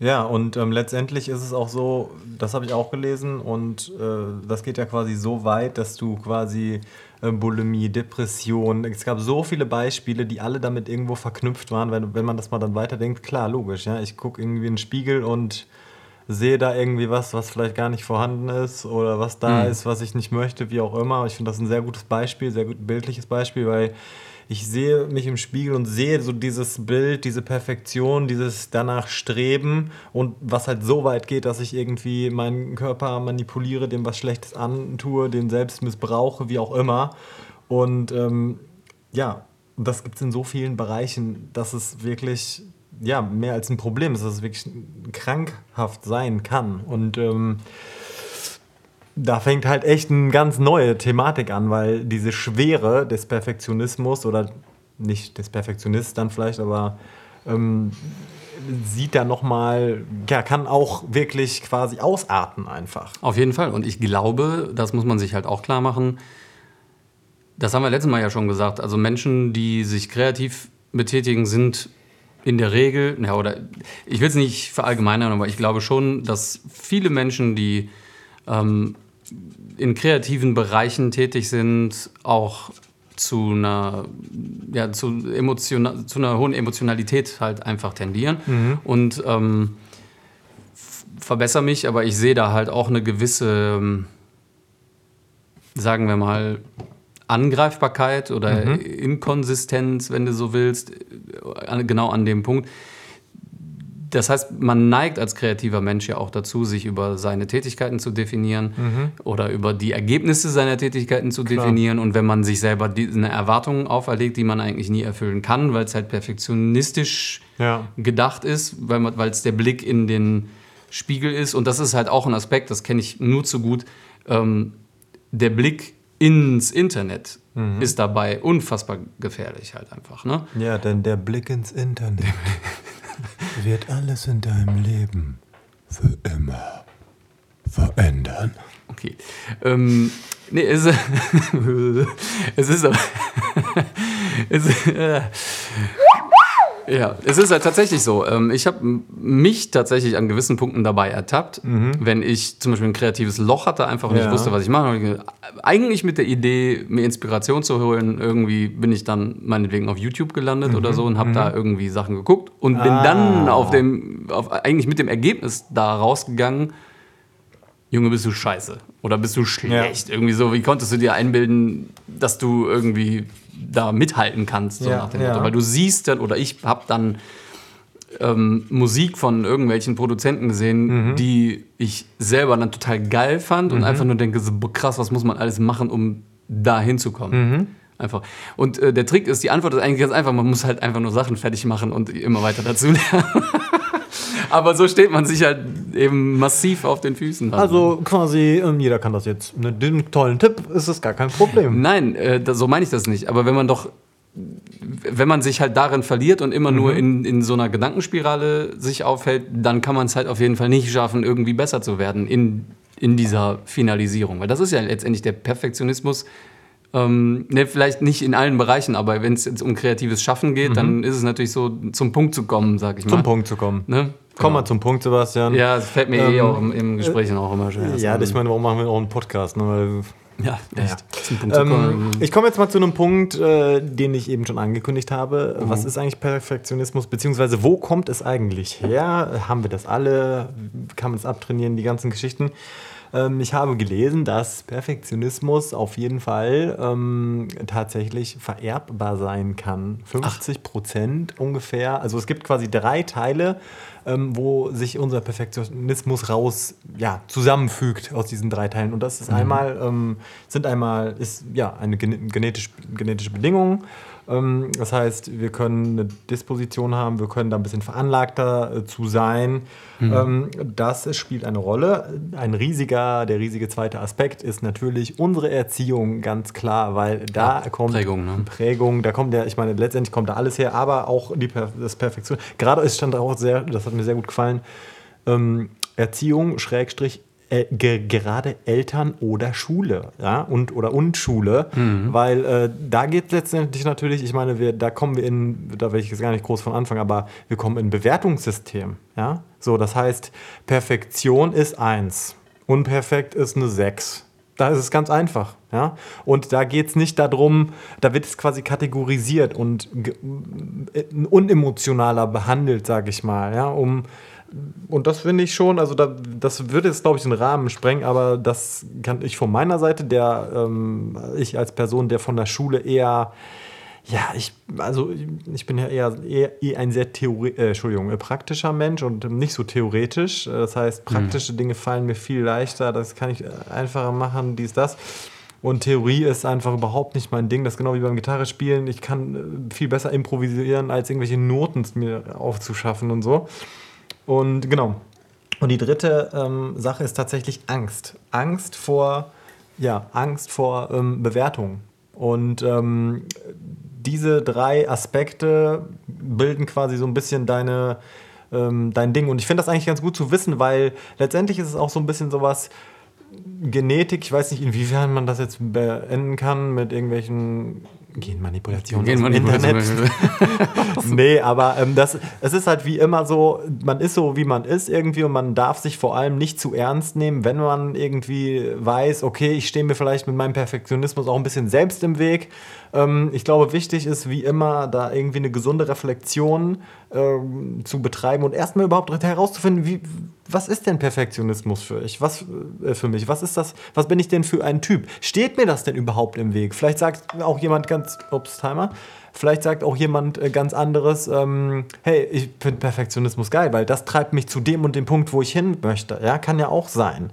Ja, und ähm, letztendlich ist es auch so, das habe ich auch gelesen, und äh, das geht ja quasi so weit, dass du quasi Bulimie, Depression, es gab so viele Beispiele, die alle damit irgendwo verknüpft waren, wenn, wenn man das mal dann weiterdenkt, klar, logisch, ja, ich gucke irgendwie in den Spiegel und sehe da irgendwie was, was vielleicht gar nicht vorhanden ist oder was da mhm. ist, was ich nicht möchte, wie auch immer. Ich finde das ein sehr gutes Beispiel, sehr gut bildliches Beispiel, weil ich sehe mich im Spiegel und sehe so dieses Bild, diese Perfektion, dieses danach Streben und was halt so weit geht, dass ich irgendwie meinen Körper manipuliere, dem was Schlechtes antue, den selbst missbrauche, wie auch immer. Und ähm, ja, das gibt es in so vielen Bereichen, dass es wirklich ja, mehr als ein Problem ist, dass es wirklich krankhaft sein kann. Und ähm, da fängt halt echt eine ganz neue Thematik an, weil diese Schwere des Perfektionismus oder nicht des Perfektionisten dann vielleicht, aber ähm, sieht da nochmal, ja, kann auch wirklich quasi ausarten einfach. Auf jeden Fall. Und ich glaube, das muss man sich halt auch klar machen, Das haben wir letztes Mal ja schon gesagt. Also Menschen, die sich kreativ betätigen, sind in der Regel, ja, oder ich will es nicht verallgemeinern, aber ich glaube schon, dass viele Menschen, die ähm, in kreativen Bereichen tätig sind, auch zu einer, ja, zu, emotional, zu einer hohen Emotionalität halt einfach tendieren. Mhm. Und ähm, verbessere mich, aber ich sehe da halt auch eine gewisse, ähm, sagen wir mal, Angreifbarkeit oder Mhm. Inkonsistenz, wenn du so willst, äh, genau an dem Punkt. Das heißt, man neigt als kreativer Mensch ja auch dazu, sich über seine Tätigkeiten zu definieren Mhm. oder über die Ergebnisse seiner Tätigkeiten zu definieren. Und wenn man sich selber die, eine Erwartung auferlegt, die man eigentlich nie erfüllen kann, weil es halt perfektionistisch Ja. gedacht ist, weil es der Blick in den Spiegel ist. Und das ist halt auch ein Aspekt, das kenne ich nur zu gut. Ähm, der Blick ins Internet ist dabei unfassbar gefährlich halt einfach. Ne? Ja, denn der Blick ins Internet wird alles in deinem Leben für immer verändern. Okay. Ähm, nee, es, es ist aber. es, äh, ja, es ist halt tatsächlich so. Ähm, ich habe mich tatsächlich an gewissen Punkten dabei ertappt, wenn ich zum Beispiel ein kreatives Loch hatte, einfach nicht Ja. wusste, was ich mache. Eigentlich mit der Idee, mir Inspiration zu holen, irgendwie bin ich dann meinetwegen auf YouTube gelandet oder so und habe da irgendwie Sachen geguckt und bin Ah. dann auf dem, auf, eigentlich mit dem Ergebnis da rausgegangen, Junge, bist du scheiße oder bist du schlecht? Irgendwie so, wie konntest du dir einbilden, dass du irgendwie da mithalten kannst, so Ja, nach dem ja. Motto. Weil du siehst dann, oder ich habe dann ähm, Musik von irgendwelchen Produzenten gesehen, Mhm. die ich selber dann total geil fand und einfach nur denke, so, krass, was muss man alles machen, um da hinzukommen? Mhm. Einfach. Und äh, der Trick ist, die Antwort ist eigentlich ganz einfach, man muss halt einfach nur Sachen fertig machen und immer weiter dazu lernen. Aber so steht man sich halt eben massiv auf den Füßen. dann. Also quasi, ähm, jeder kann das jetzt. Mit dem tollen Tipp ist es gar kein Problem. Nein, äh, da, so meine ich das nicht. Aber wenn man doch, wenn man sich halt darin verliert und immer nur in, in so einer Gedankenspirale sich aufhält, dann kann man es halt auf jeden Fall nicht schaffen, irgendwie besser zu werden in, in dieser Finalisierung. Weil das ist ja letztendlich der Perfektionismus. Ähm, ne, vielleicht nicht in allen Bereichen, aber wenn es jetzt um kreatives Schaffen geht, dann ist es natürlich so, zum Punkt zu kommen, sag ich mal. Zum Punkt zu kommen. Ne? Komm mal zum Punkt, Sebastian. Ja, das fällt mir eh Ähm, auch im, im Gesprächen auch immer schwer. Ja, ich meine, warum machen wir auch einen Podcast? Ne? Weil ja, echt. Zum Punkt zu Ähm, ich komme jetzt mal zu einem Punkt, äh, den ich eben schon angekündigt habe. Was ist eigentlich Perfektionismus, beziehungsweise wo kommt es eigentlich her? Haben wir das alle? Kann man es abtrainieren, die ganzen Geschichten? Ähm, ich habe gelesen, dass Perfektionismus auf jeden Fall ähm, tatsächlich vererbbar sein kann. 50 Prozent ungefähr. Also es gibt quasi drei Teile, ähm, wo sich unser Perfektionismus raus ja, zusammenfügt aus diesen drei Teilen. Und das ist einmal, ähm, sind einmal, ist ja eine gene- genetisch, genetische Bedingung. Ähm, das heißt, wir können eine Disposition haben, wir können da ein bisschen veranlagter äh, zu sein. Ähm, das spielt eine Rolle. Ein riesiger, der riesige zweite Aspekt ist natürlich unsere Erziehung, ganz klar, weil da kommt Prägung, ne? Prägung, da kommt ja, ich meine, letztendlich kommt da alles her, aber auch die das Perfektion. Gerade es stand auch sehr, das hat mir sehr gut gefallen, ähm, Erziehung, Schrägstrich, äh, ge gerade Eltern oder Schule, ja, und oder und Schule, weil äh, da geht letztendlich natürlich, ich meine, wir, da kommen wir in, da will ich jetzt gar nicht groß von anfangen, aber wir kommen in ein Bewertungssystem, ja, so, das heißt, Perfektion ist eins, unperfekt ist eine sechs. Da ist es ganz einfach. Ja? Und da geht es nicht darum, da wird es quasi kategorisiert und äh, unemotionaler behandelt, sage ich mal. Ja? Um, und das finde ich schon, also da, das würde jetzt, glaube ich, den Rahmen sprengen, aber das kann ich von meiner Seite, der ähm, ich als Person, der von der Schule eher, ja, ich, also ich bin ja eher, eher, eher ein sehr Theori äh, Entschuldigung, äh, praktischer Mensch und nicht so theoretisch. Äh, Das heißt, praktische Dinge fallen mir viel leichter, das kann ich äh, einfacher machen, dies, das. Und Theorie ist einfach überhaupt nicht mein Ding. Das ist genau wie beim Gitarre spielen. Ich kann viel besser improvisieren, als irgendwelche Noten mir aufzuschaffen und so. Und genau. Und die dritte ähm, Sache ist tatsächlich Angst. Angst vor, ja, Angst vor ähm, Bewertung. Und ähm, diese drei Aspekte bilden quasi so ein bisschen deine, ähm, dein Ding. Und ich finde das eigentlich ganz gut zu wissen, weil letztendlich ist es auch so ein bisschen sowas, Genetik, ich weiß nicht, inwiefern man das jetzt beenden kann mit irgendwelchen Genmanipulation. Internet. nee, aber ähm, das, es ist halt wie immer so, man ist so, wie man ist irgendwie und man darf sich vor allem nicht zu ernst nehmen, wenn man irgendwie weiß, okay, ich stehe mir vielleicht mit meinem Perfektionismus auch ein bisschen selbst im Weg. Ähm, ich glaube, wichtig ist wie immer, da irgendwie eine gesunde Reflexion ähm, zu betreiben und erstmal überhaupt herauszufinden, wie, was ist denn Perfektionismus für ich? Was äh, für mich? Was ist das? Was bin ich denn für ein Typ? Steht mir das denn überhaupt im Weg? Vielleicht sagt auch jemand ganz, ups, Timer. Vielleicht sagt auch jemand äh, ganz anderes, ähm, hey, ich finde Perfektionismus geil, weil das treibt mich zu dem und dem Punkt, wo ich hin möchte. Ja, kann ja auch sein.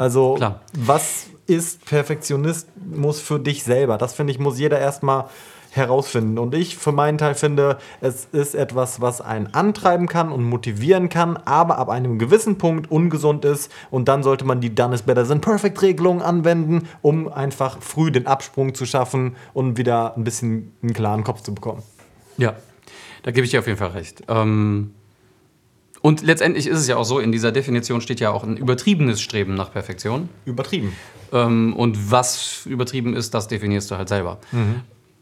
also, klar. was ist Perfektionismus für dich selber? Das finde ich, muss jeder erstmal herausfinden. Und ich für meinen Teil finde, es ist etwas, was einen antreiben kann und motivieren kann, aber ab einem gewissen Punkt ungesund ist. Und dann sollte man die Done is Better Than Perfect Regelung anwenden, um einfach früh den Absprung zu schaffen und wieder ein bisschen einen klaren Kopf zu bekommen. Ja, da gebe ich dir auf jeden Fall recht. Ähm, und letztendlich ist es ja auch so, in dieser Definition steht ja auch ein übertriebenes Streben nach Perfektion. Übertrieben. Ähm, und was übertrieben ist, das definierst du halt selber.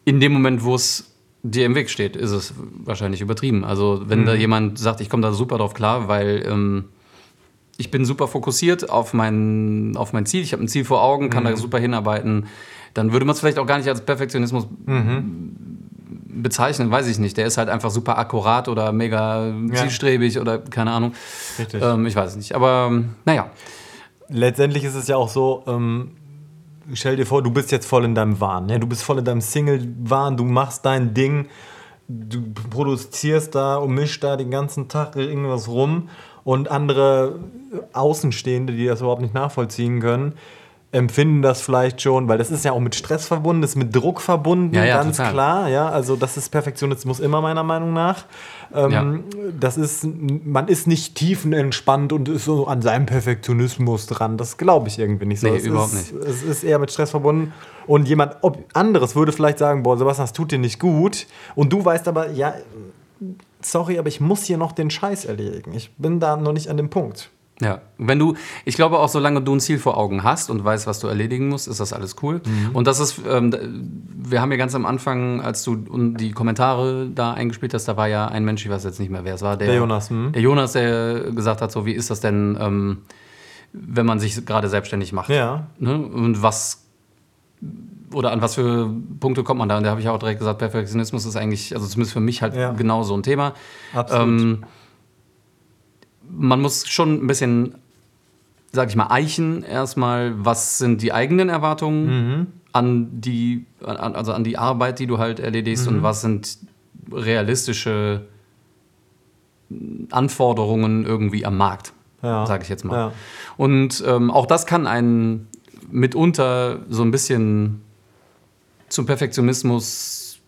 In dem Moment, wo es dir im Weg steht, ist es wahrscheinlich übertrieben. Also wenn da jemand sagt, ich komme da super drauf klar, weil ähm, ich bin super fokussiert auf mein, auf mein Ziel, ich habe ein Ziel vor Augen, kann da super hinarbeiten, dann würde man es vielleicht auch gar nicht als Perfektionismus bezeichnen, weiß ich nicht. Der ist halt einfach super akkurat oder mega zielstrebig oder keine Ahnung. Richtig. Ähm, ich weiß es nicht. Aber ähm, naja, letztendlich ist es ja auch so, ähm, stell dir vor, du bist jetzt voll in deinem Wahn. Ja? Du bist voll in deinem Single-Wahn, du machst dein Ding, du produzierst da und mischst da den ganzen Tag irgendwas rum und andere Außenstehende, die das überhaupt nicht nachvollziehen können, empfinden das vielleicht schon, weil das ist ja auch mit Stress verbunden, ist mit Druck verbunden, Ja, ja, ganz total. klar. Ja, also das ist Perfektionismus immer meiner Meinung nach. Ähm, Das ist, man ist nicht tiefenentspannt und ist so an seinem Perfektionismus dran. Das glaube ich irgendwie nicht so. Nee, es überhaupt ist, Es ist eher mit Stress verbunden. Und jemand anderes würde vielleicht sagen, boah, Sebastian, das tut dir nicht gut. Und du weißt aber, ja, sorry, aber ich muss hier noch den Scheiß erledigen. Ich bin da noch nicht an dem Punkt. Ja, wenn du, ich glaube auch, solange du ein Ziel vor Augen hast und weißt, was du erledigen musst, ist das alles cool. Und das ist, ähm, wir haben ja ganz am Anfang, als du die Kommentare da eingespielt hast, da war ja ein Mensch, ich weiß jetzt nicht mehr, wer es war. Der, Der Jonas, hm? Der Jonas, der gesagt hat, so, wie ist das denn, ähm, wenn man sich gerade selbstständig macht? Ja. Ne? Und was oder an was für Punkte kommt man da? Und da habe ich auch direkt gesagt, Perfektionismus ist eigentlich, also zumindest für mich halt Ja. genau so ein Thema. Absolut. Ähm, man muss schon ein bisschen, sag ich mal, eichen erstmal, was sind die eigenen Erwartungen an die, an, also an die Arbeit, die du halt erledigst und was sind realistische Anforderungen irgendwie am Markt, Ja. sage ich jetzt mal. Ja. Und ähm, auch das kann einen mitunter so ein bisschen zum Perfektionismus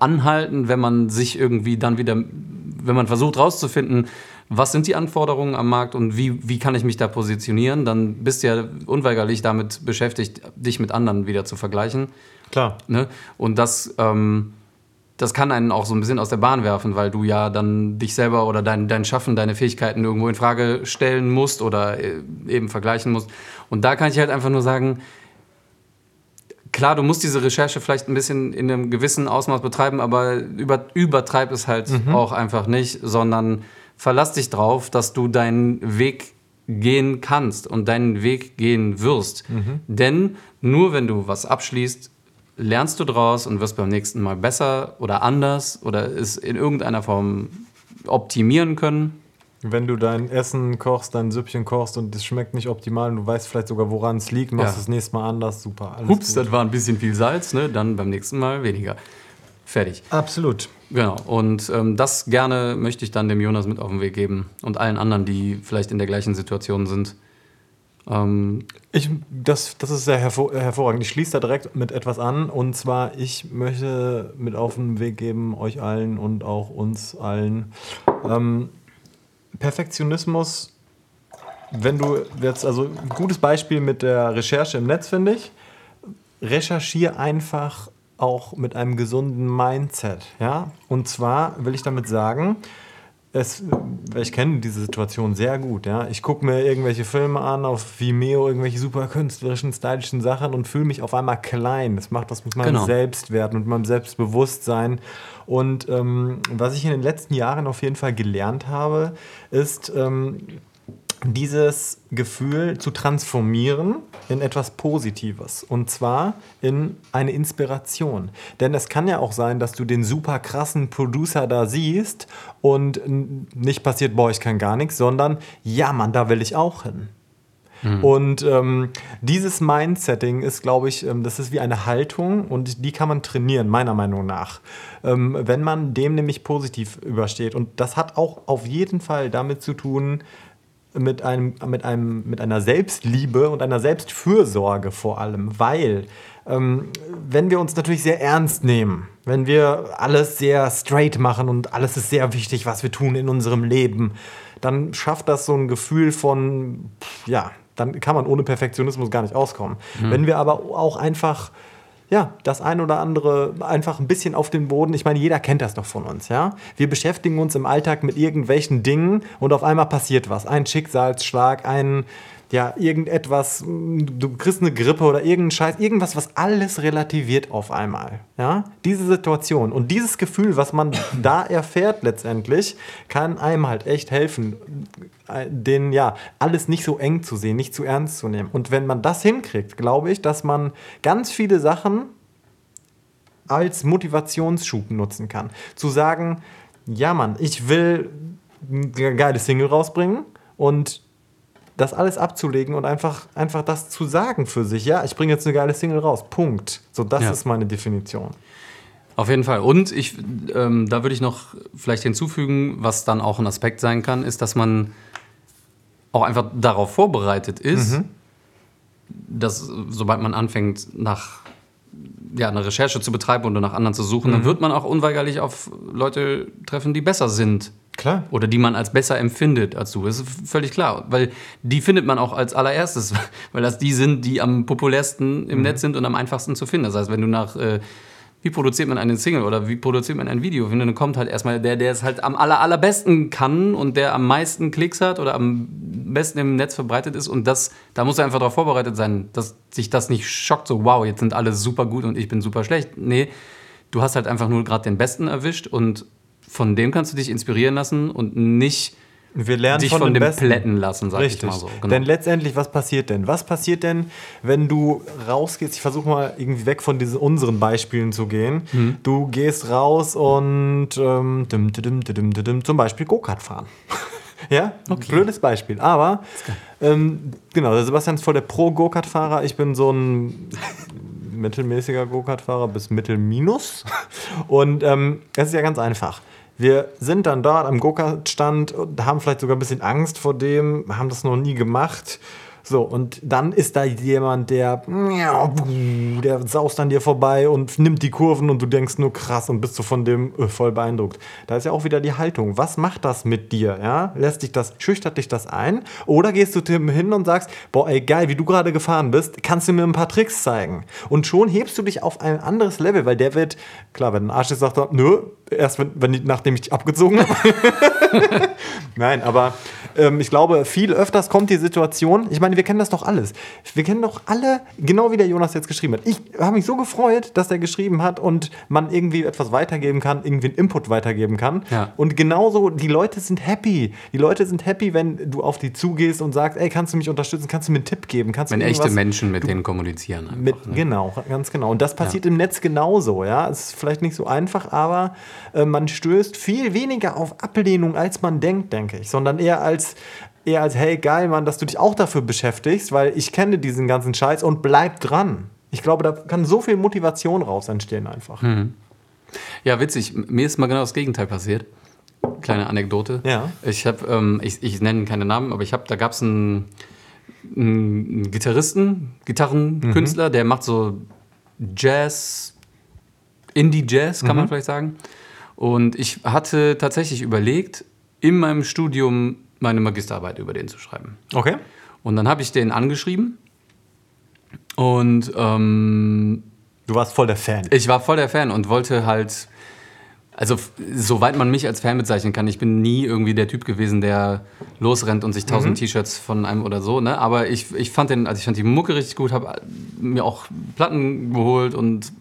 anhalten, wenn man sich irgendwie dann wieder, wenn man versucht rauszufinden, was sind die Anforderungen am Markt und wie, wie kann ich mich da positionieren, dann bist du ja unweigerlich damit beschäftigt, dich mit anderen wieder zu vergleichen. Klar. Ne? Und das, ähm, das kann einen auch so ein bisschen aus der Bahn werfen, weil du ja dann dich selber oder dein, dein Schaffen, deine Fähigkeiten irgendwo in Frage stellen musst oder äh, eben vergleichen musst. Und da kann ich halt einfach nur sagen, klar, du musst diese Recherche vielleicht ein bisschen in einem gewissen Ausmaß betreiben, aber über, übertreib es halt auch einfach nicht, sondern verlass dich drauf, dass du deinen Weg gehen kannst und deinen Weg gehen wirst. Denn nur wenn du was abschließt, lernst du draus und wirst beim nächsten Mal besser oder anders oder es in irgendeiner Form optimieren können. Wenn du dein Essen kochst, dein Süppchen kochst und es schmeckt nicht optimal und du weißt vielleicht sogar, woran es liegt, machst Ja. du das nächste Mal anders, super. Alles Hups, gut. das war ein bisschen viel Salz, ne? dann beim nächsten Mal weniger. Fertig. Absolut. Genau. Und ähm, das gerne möchte ich dann dem Jonas mit auf den Weg geben und allen anderen, die vielleicht in der gleichen Situation sind. Ähm, Ich, das, das ist sehr hervor, hervorragend. Ich schließe da direkt mit etwas an. Und zwar, ich möchte mit auf den Weg geben, euch allen und auch uns allen. Ähm, Perfektionismus, wenn du jetzt, also ein gutes Beispiel mit der Recherche im Netz, finde ich. Recherchiere einfach auch mit einem gesunden Mindset. Ja? Und zwar will ich damit sagen, es, ich kenne diese Situation sehr gut. Ja? Ich gucke mir irgendwelche Filme an auf Vimeo, irgendwelche super künstlerischen, stylischen Sachen und fühle mich auf einmal klein. Das macht was mit meinem Genau. Selbstwert und meinem Selbstbewusstsein. Und ähm, was ich in den letzten Jahren auf jeden Fall gelernt habe, ist, ähm, dieses Gefühl zu transformieren in etwas Positives. Und zwar in eine Inspiration. Denn es kann ja auch sein, dass du den super krassen Producer da siehst und nicht passiert, boah, ich kann gar nichts, sondern ja, Mann, da will ich auch hin. Und ähm, dieses Mindsetting ist, glaube ich, ähm, das ist wie eine Haltung und die kann man trainieren, meiner Meinung nach. Ähm, wenn man dem nämlich positiv übersteht. Und das hat auch auf jeden Fall damit zu tun, mit, einem, mit, einem, mit einer Selbstliebe und einer Selbstfürsorge vor allem, weil ähm, wenn wir uns natürlich sehr ernst nehmen, wenn wir alles sehr straight machen und alles ist sehr wichtig, was wir tun in unserem Leben, dann schafft das so ein Gefühl von, ja, dann kann man ohne Perfektionismus gar nicht auskommen. Wenn wir aber auch einfach ja, das ein oder andere einfach ein bisschen auf den Boden. Ich meine, jeder kennt das doch von uns, ja. Wir beschäftigen uns im Alltag mit irgendwelchen Dingen und auf einmal passiert was. Ein Schicksalsschlag, ein, ja, irgendetwas, du kriegst eine Grippe oder irgendein Scheiß, irgendwas, was alles relativiert auf einmal, ja. Diese Situation und dieses Gefühl, was man da erfährt letztendlich, kann einem halt echt helfen, den, ja, alles nicht so eng zu sehen, nicht zu ernst zu nehmen. Und wenn man das hinkriegt, glaube ich, dass man ganz viele Sachen als Motivationsschub nutzen kann. Zu sagen, ja Mann, ich will eine geile Single rausbringen und das alles abzulegen und einfach, einfach das zu sagen für sich. Ja, ich bringe jetzt eine geile Single raus. Punkt. So, das Ja. ist meine Definition. Auf jeden Fall. Und ich, ähm, da würde ich noch vielleicht hinzufügen, was dann auch ein Aspekt sein kann, ist, dass man auch einfach darauf vorbereitet ist, dass sobald man anfängt, nach ja, eine Recherche zu betreiben oder nach anderen zu suchen, dann wird man auch unweigerlich auf Leute treffen, die besser sind. Klar. Oder die man als besser empfindet als du. Das ist völlig klar. Weil die findet man auch als allererstes, weil das die sind, die am populärsten im Netz sind und am einfachsten zu finden. Das heißt, wenn du nach äh, wie produziert man einen Single oder wie produziert man ein Video, finde, dann kommt halt erstmal der, der es halt am aller, allerbesten kann und der am meisten Klicks hat oder am besten im Netz verbreitet ist. Und das, da muss er einfach darauf vorbereitet sein, dass sich das nicht schockt, so wow, jetzt sind alle super gut und ich bin super schlecht. Nee, du hast halt einfach nur gerade den Besten erwischt und von dem kannst du dich inspirieren lassen und nicht Wir lernen dich von, von, dem Besten. plätten lassen, sag Richtig. ich mal so. Genau. Denn letztendlich, was passiert denn? Was passiert denn, wenn du rausgehst? Ich versuche mal irgendwie weg von diesen unseren Beispielen zu gehen. Mhm. Du gehst raus und ähm, dim, dim, dim, zum Beispiel Go-Kart fahren. ja, blödes Beispiel. Aber ähm, genau, der Sebastian ist voll der Pro-Go-Kart-Fahrer. Ich bin so ein mittelmäßiger Go-Kart-Fahrer bis mittelminus. Und ähm, es ist ja ganz einfach. Wir sind dann dort am Go-Kart-Stand und haben vielleicht sogar ein bisschen Angst vor dem, haben das noch nie gemacht. So, und dann ist da jemand, der, der saust an dir vorbei und nimmt die Kurven und du denkst nur krass und bist so von dem äh, voll beeindruckt. Da ist ja auch wieder die Haltung. Was macht das mit dir? Ja? Lässt dich das, schüchtert dich das ein? Oder gehst du Tim hin und sagst, boah, ey, geil, wie du gerade gefahren bist, kannst du mir ein paar Tricks zeigen? Und schon hebst du dich auf ein anderes Level, weil der wird, klar, wenn ein Arsch ist, sagt er, nö, erst wenn, wenn nachdem ich dich abgezogen habe. Nein, aber ähm, ich glaube, viel öfters kommt die Situation, ich meine, wir kennen das doch alles. Wir kennen doch alle, genau wie der Jonas jetzt geschrieben hat. Ich habe mich so gefreut, dass er geschrieben hat und man irgendwie etwas weitergeben kann, irgendwie einen Input weitergeben kann. Ja. Und genauso, die Leute sind happy. Die Leute sind happy, wenn du auf die zugehst und sagst, ey, kannst du mich unterstützen, kannst du mir einen Tipp geben? Kannst Wenn du echte Menschen mit denen kommunizieren. Einfach, mit, ne? Genau, ganz genau. Und das passiert im Netz genauso, ja. Es ist vielleicht nicht so einfach, aber äh, man stößt viel weniger auf Ablehnung, als man denkt, denke ich. Sondern eher als, eher als, hey, geil, Mann, dass du dich auch dafür beschäftigst, weil ich kenne diesen ganzen Scheiß und bleib dran. Ich glaube, da kann so viel Motivation raus entstehen einfach. Hm. Ja, witzig. Mir ist mal genau das Gegenteil passiert. Kleine Anekdote. Ja. Ich habe, ähm, ich, ich nenne keine Namen, aber ich habe, da gab es einen, einen Gitarristen, Gitarrenkünstler, der macht so Jazz, Indie-Jazz, kann man vielleicht sagen. Und ich hatte tatsächlich überlegt, in meinem Studium meine Magisterarbeit über den zu schreiben. Okay. Und dann habe ich den angeschrieben und ähm, Du warst voll der Fan. ich war voll der Fan und wollte halt Also, soweit man mich als Fan bezeichnen kann, ich bin nie irgendwie der Typ gewesen, der losrennt und sich tausend T-Shirts von einem oder so, ne? Aber ich, ich fand den, also ich fand die Mucke richtig gut, habe mir auch Platten geholt und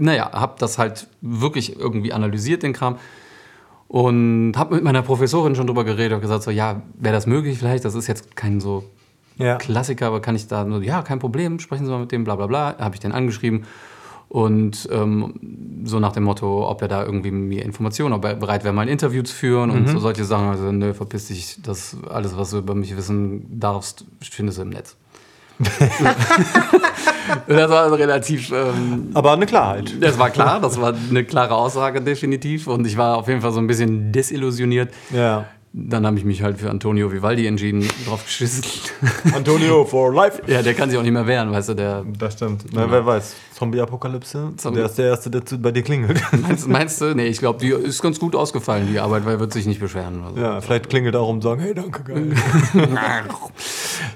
naja, habe das halt wirklich irgendwie analysiert, den Kram. Und habe mit meiner Professorin schon drüber geredet und gesagt, so, ja, wäre das möglich vielleicht? Das ist jetzt kein so Ja. Klassiker, aber kann ich da nur, ja, kein Problem, sprechen Sie mal mit dem, bla bla bla. Habe ich den angeschrieben. Und ähm, so nach dem Motto, ob er da irgendwie mir Informationen, ob er bereit wäre, mal ein Interview zu führen und so solche Sachen. Also, nö, verpiss dich, das alles, was du über mich wissen darfst, findest du im Netz. das war relativ, ähm, Aber eine Klarheit. das war klar, das war eine klare Aussage definitiv und ich war auf jeden Fall so ein bisschen desillusioniert. Ja. Dann habe ich mich halt für Antonio Vivaldi entschieden, drauf geschissen. Antonio for life. ja, der kann sich auch nicht mehr wehren, weißt du, der Das stimmt. Na, wer weiß. Zombie-Apokalypse. Zombie- Der ist der Erste, der bei dir klingelt. Meinst, meinst du? Nee, ich glaube, die ist ganz gut ausgefallen, die Arbeit, weil er wird sich nicht beschweren. Also. Ja, vielleicht klingelt er auch um und sagen, hey, danke, geil.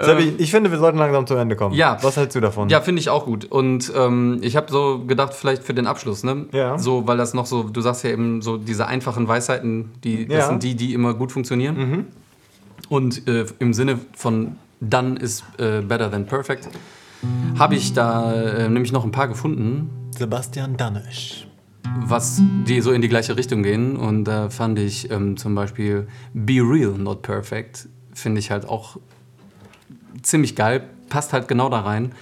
Sebi, ich finde, wir sollten langsam zum Ende kommen. Ja. Was hältst du davon? Ja, finde ich auch gut. Und ähm, ich habe so gedacht, vielleicht für den Abschluss, ne? Ja. So, weil das noch so, du sagst ja eben so diese einfachen Weisheiten, die, das Ja. sind die, die immer gut funktionieren. Und äh, im Sinne von done is äh, better than perfect, habe ich da äh, nämlich noch ein paar gefunden, Sebastian Danisch. was die so in die gleiche Richtung gehen. Und da fand ich ähm, zum Beispiel Be Real, Not Perfect, finde ich halt auch ziemlich geil. Passt halt genau da rein.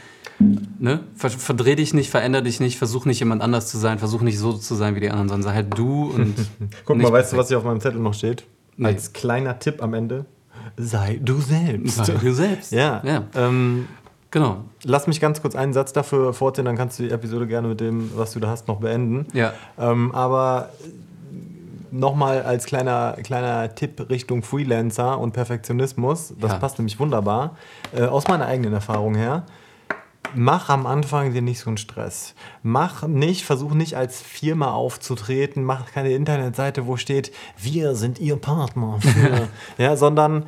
Ne? Ver verdreh dich nicht, veränder dich nicht, versuch nicht jemand anders zu sein, versuch nicht so zu sein wie die anderen, sondern sei halt du und. Guck mal, weißt du, was hier auf meinem Zettel noch steht? Nee. Als kleiner Tipp am Ende. Sei du selbst. Sei du selbst. Ja. ja. Ähm, Genau. lass mich ganz kurz einen Satz dafür vorziehen, dann kannst du die Episode gerne mit dem, was du da hast, noch beenden. Ja. Ähm, aber nochmal als kleiner, kleiner Tipp Richtung Freelancer und Perfektionismus, das Ja. passt nämlich wunderbar, äh, aus meiner eigenen Erfahrung her. Mach am Anfang dir nicht so einen Stress. Mach nicht, versuch nicht als Firma aufzutreten, mach keine Internetseite, wo steht, wir sind ihr Partner ja, sondern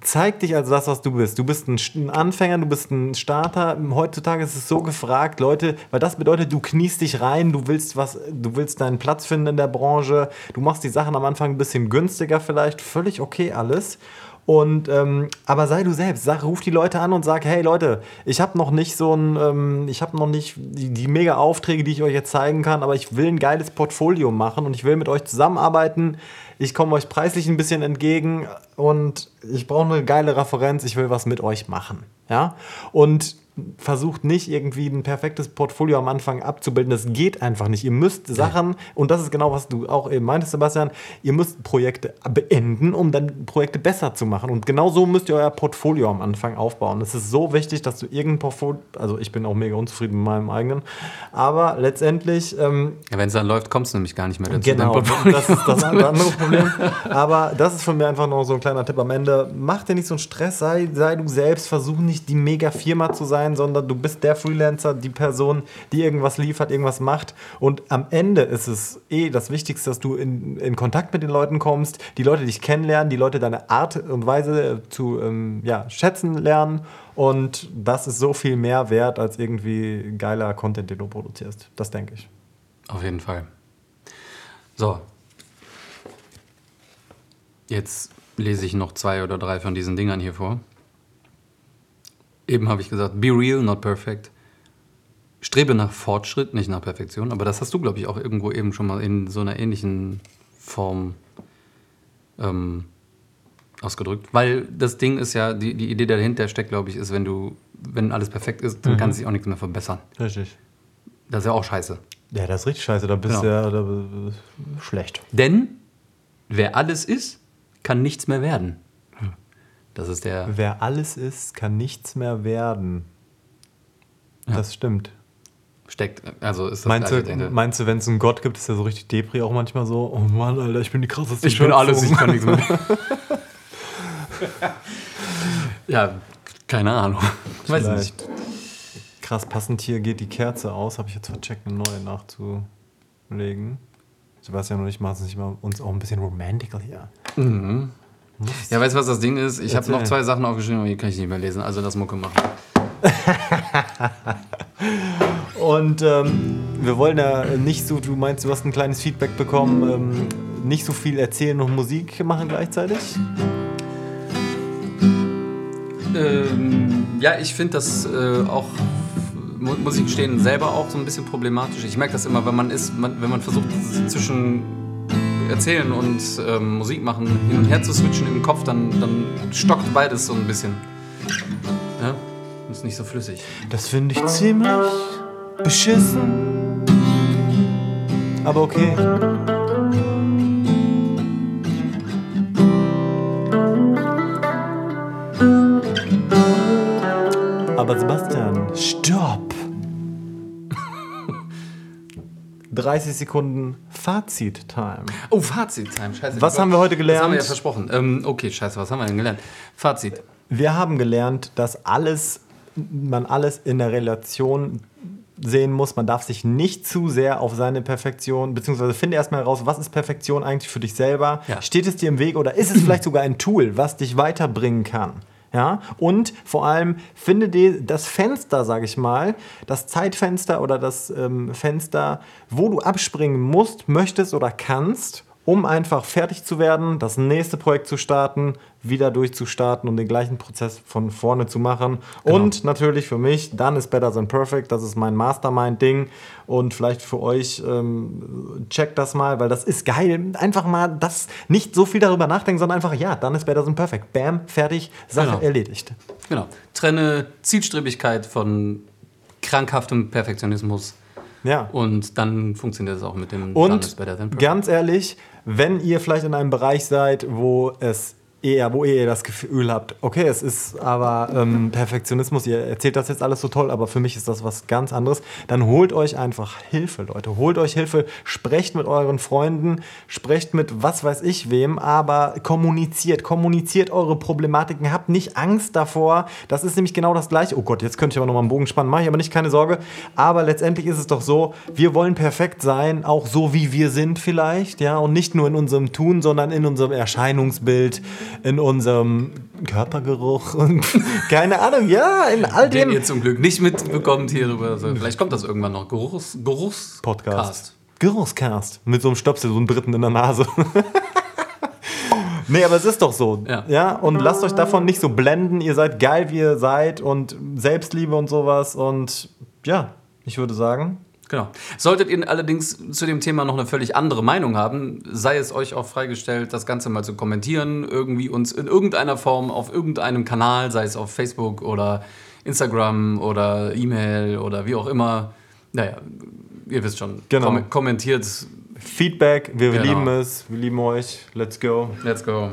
zeig dich als das, was du bist. Du bist ein Anfänger, du bist ein Starter. Heutzutage ist es so gefragt, Leute, weil das bedeutet, du kniest dich rein, du willst was, du willst deinen Platz finden in der Branche, du machst die Sachen am Anfang ein bisschen günstiger vielleicht, völlig okay alles. Und ähm, aber sei du selbst, sag, ruf die Leute an und sag, hey Leute, ich habe noch nicht so ein, ähm, ich habe noch nicht die, die mega Aufträge, die ich euch jetzt zeigen kann, aber ich will ein geiles Portfolio machen und ich will mit euch zusammenarbeiten. Ich komme euch preislich ein bisschen entgegen und ich brauche eine geile Referenz. Ich will was mit euch machen. Ja? Und versucht nicht irgendwie ein perfektes Portfolio am Anfang abzubilden. Das geht einfach nicht. Ihr müsst Sachen, und das ist genau, was du auch eben meintest, Sebastian, ihr müsst Projekte beenden, um dann Projekte besser zu machen. Und genau so müsst ihr euer Portfolio am Anfang aufbauen. Es ist so wichtig, dass du irgendein Portfolio, also ich bin auch mega unzufrieden mit meinem eigenen, aber letztendlich ähm, Ja, wenn es dann läuft, kommst du nämlich gar nicht mehr dazu. Genau, das ist das andere Problem. Aber das ist von mir einfach noch so ein kleiner Tipp am Ende. Mach dir nicht so einen Stress, sei, sei du selbst, versuch nicht die mega Firma zu sein, sondern du bist der Freelancer, die Person, die irgendwas liefert, irgendwas macht. Und am Ende ist es eh das Wichtigste, dass du in, in Kontakt mit den Leuten kommst, die Leute dich kennenlernen, die Leute deine Art und Weise äh, zu ähm, ja, schätzen lernen. Und das ist so viel mehr wert als irgendwie geiler Content, den du produzierst. Das denke ich. Auf jeden Fall. So. Jetzt lese ich noch zwei oder drei von diesen Dingern hier vor. Eben habe ich gesagt, be real, not perfect. Strebe nach Fortschritt, nicht nach Perfektion. Aber das hast du, glaube ich, auch irgendwo eben schon mal in so einer ähnlichen Form ähm, ausgedrückt. Weil das Ding ist ja, die, die Idee dahinter steckt, glaube ich, ist, wenn du, wenn alles perfekt ist, dann kann sich auch nichts mehr verbessern. Richtig. Das ist ja auch scheiße. Ja, das ist richtig scheiße. Da bist du Genau. ja da, äh, schlecht. Denn wer alles ist, kann nichts mehr werden. Das ist der. Wer alles ist, kann nichts mehr werden. Ja. Das stimmt. Steckt, also ist das Meinst du, meinst du, wenn es einen Gott gibt, ist der so richtig Depri auch manchmal so? Oh Mann, Alter, ich bin die krasseste Ich bin alles, ich kann nichts mehr. ja, keine Ahnung. Weiß nicht. Vielleicht. Krass, passend hier geht die Kerze aus. Habe ich jetzt vercheckt, eine neue nachzulegen. Sebastian und ich machen es nicht immer uns auch ein bisschen romantical hier. Ja, weißt du, was das Ding ist? Ich habe noch zwei Sachen aufgeschrieben, aber die kann ich nicht mehr lesen. Also das Mucke machen. Und ähm, wir wollen da nicht so, du meinst, du hast ein kleines Feedback bekommen, ähm, nicht so viel erzählen und Musik machen gleichzeitig? Ähm, ja, ich finde das äh, auch Mu- Musik stehen selber auch so ein bisschen problematisch. Ich merke das immer, wenn man ist, man, wenn man versucht zwischen Erzählen und ähm, Musik machen hin und her zu switchen im Kopf, dann, dann stockt beides so ein bisschen. Ja, ist nicht so flüssig. Das finde ich ziemlich beschissen. Aber okay. Aber Sebastian, stopp! 30 Sekunden Fazit-Time. Oh, Fazit-Time, scheiße. Was haben wir heute Das haben wir ja gelernt? versprochen. Ähm, okay, scheiße, was haben wir denn gelernt? Fazit. Wir haben gelernt, dass alles, man alles in der Relation sehen muss. Man darf sich nicht zu sehr auf seine Perfektion, beziehungsweise finde erstmal heraus, was ist Perfektion eigentlich für dich selber? Ja. Steht es dir im Weg oder ist es vielleicht sogar ein Tool, was dich weiterbringen kann? Ja, und vor allem finde dir das Fenster, sage ich mal, das Zeitfenster oder das ähm, Fenster, wo du abspringen musst, möchtest oder kannst, um einfach fertig zu werden, das nächste Projekt zu starten, wieder durchzustarten und den gleichen Prozess von vorne zu machen. Und natürlich für mich, dann ist Better Than Perfect, das ist mein Mastermind-Ding. Und vielleicht für euch, ähm, checkt das mal, weil das ist geil. Einfach mal das nicht so viel darüber nachdenken, sondern einfach, ja, dann ist Better Than Perfect. Bam, fertig, Sache Genau. erledigt. Genau. Trenne Zielstrebigkeit von krankhaftem Perfektionismus. Ja. Und dann funktioniert es auch mit dem Done Und is better than perfect. ganz ehrlich, wenn ihr vielleicht in einem Bereich seid, wo es eher, wo ihr das Gefühl habt, okay, es ist aber ähm, Perfektionismus, ihr erzählt das jetzt alles so toll, aber für mich ist das was ganz anderes, dann holt euch einfach Hilfe, Leute. Holt euch Hilfe, sprecht mit euren Freunden, sprecht mit was weiß ich wem, aber kommuniziert, kommuniziert eure Problematiken, habt nicht Angst davor. Das ist nämlich genau das Gleiche. Oh Gott, jetzt könnte ich aber noch mal einen Bogen spannen, mache ich aber nicht, keine Sorge. Aber letztendlich ist es doch so, wir wollen perfekt sein, auch so wie wir sind vielleicht, ja, und nicht nur in unserem Tun, sondern in unserem Erscheinungsbild, in unserem Körpergeruch und keine Ahnung, ja, in all Den dem ihr zum Glück nicht mitbekommt hier drüber. Also vielleicht kommt das irgendwann noch. Geruchs, Geruchs Podcast. Geruchscast mit so einem Stöpsel, so einem dritten in der Nase. Nee, aber es ist doch so. Ja. Und lasst euch davon nicht so blenden. Ihr seid geil, wie ihr seid und Selbstliebe und sowas. Und ja, ich würde sagen, Genau. Solltet ihr allerdings zu dem Thema noch eine völlig andere Meinung haben, sei es euch auch freigestellt, das Ganze mal zu kommentieren, irgendwie uns in irgendeiner Form auf irgendeinem Kanal, sei es auf Facebook oder Instagram oder E-Mail oder wie auch immer. Naja, ihr wisst schon. Genau. Kom kommentiert. Feedback, wir Genau. lieben es, wir lieben euch. Let's go. Let's go.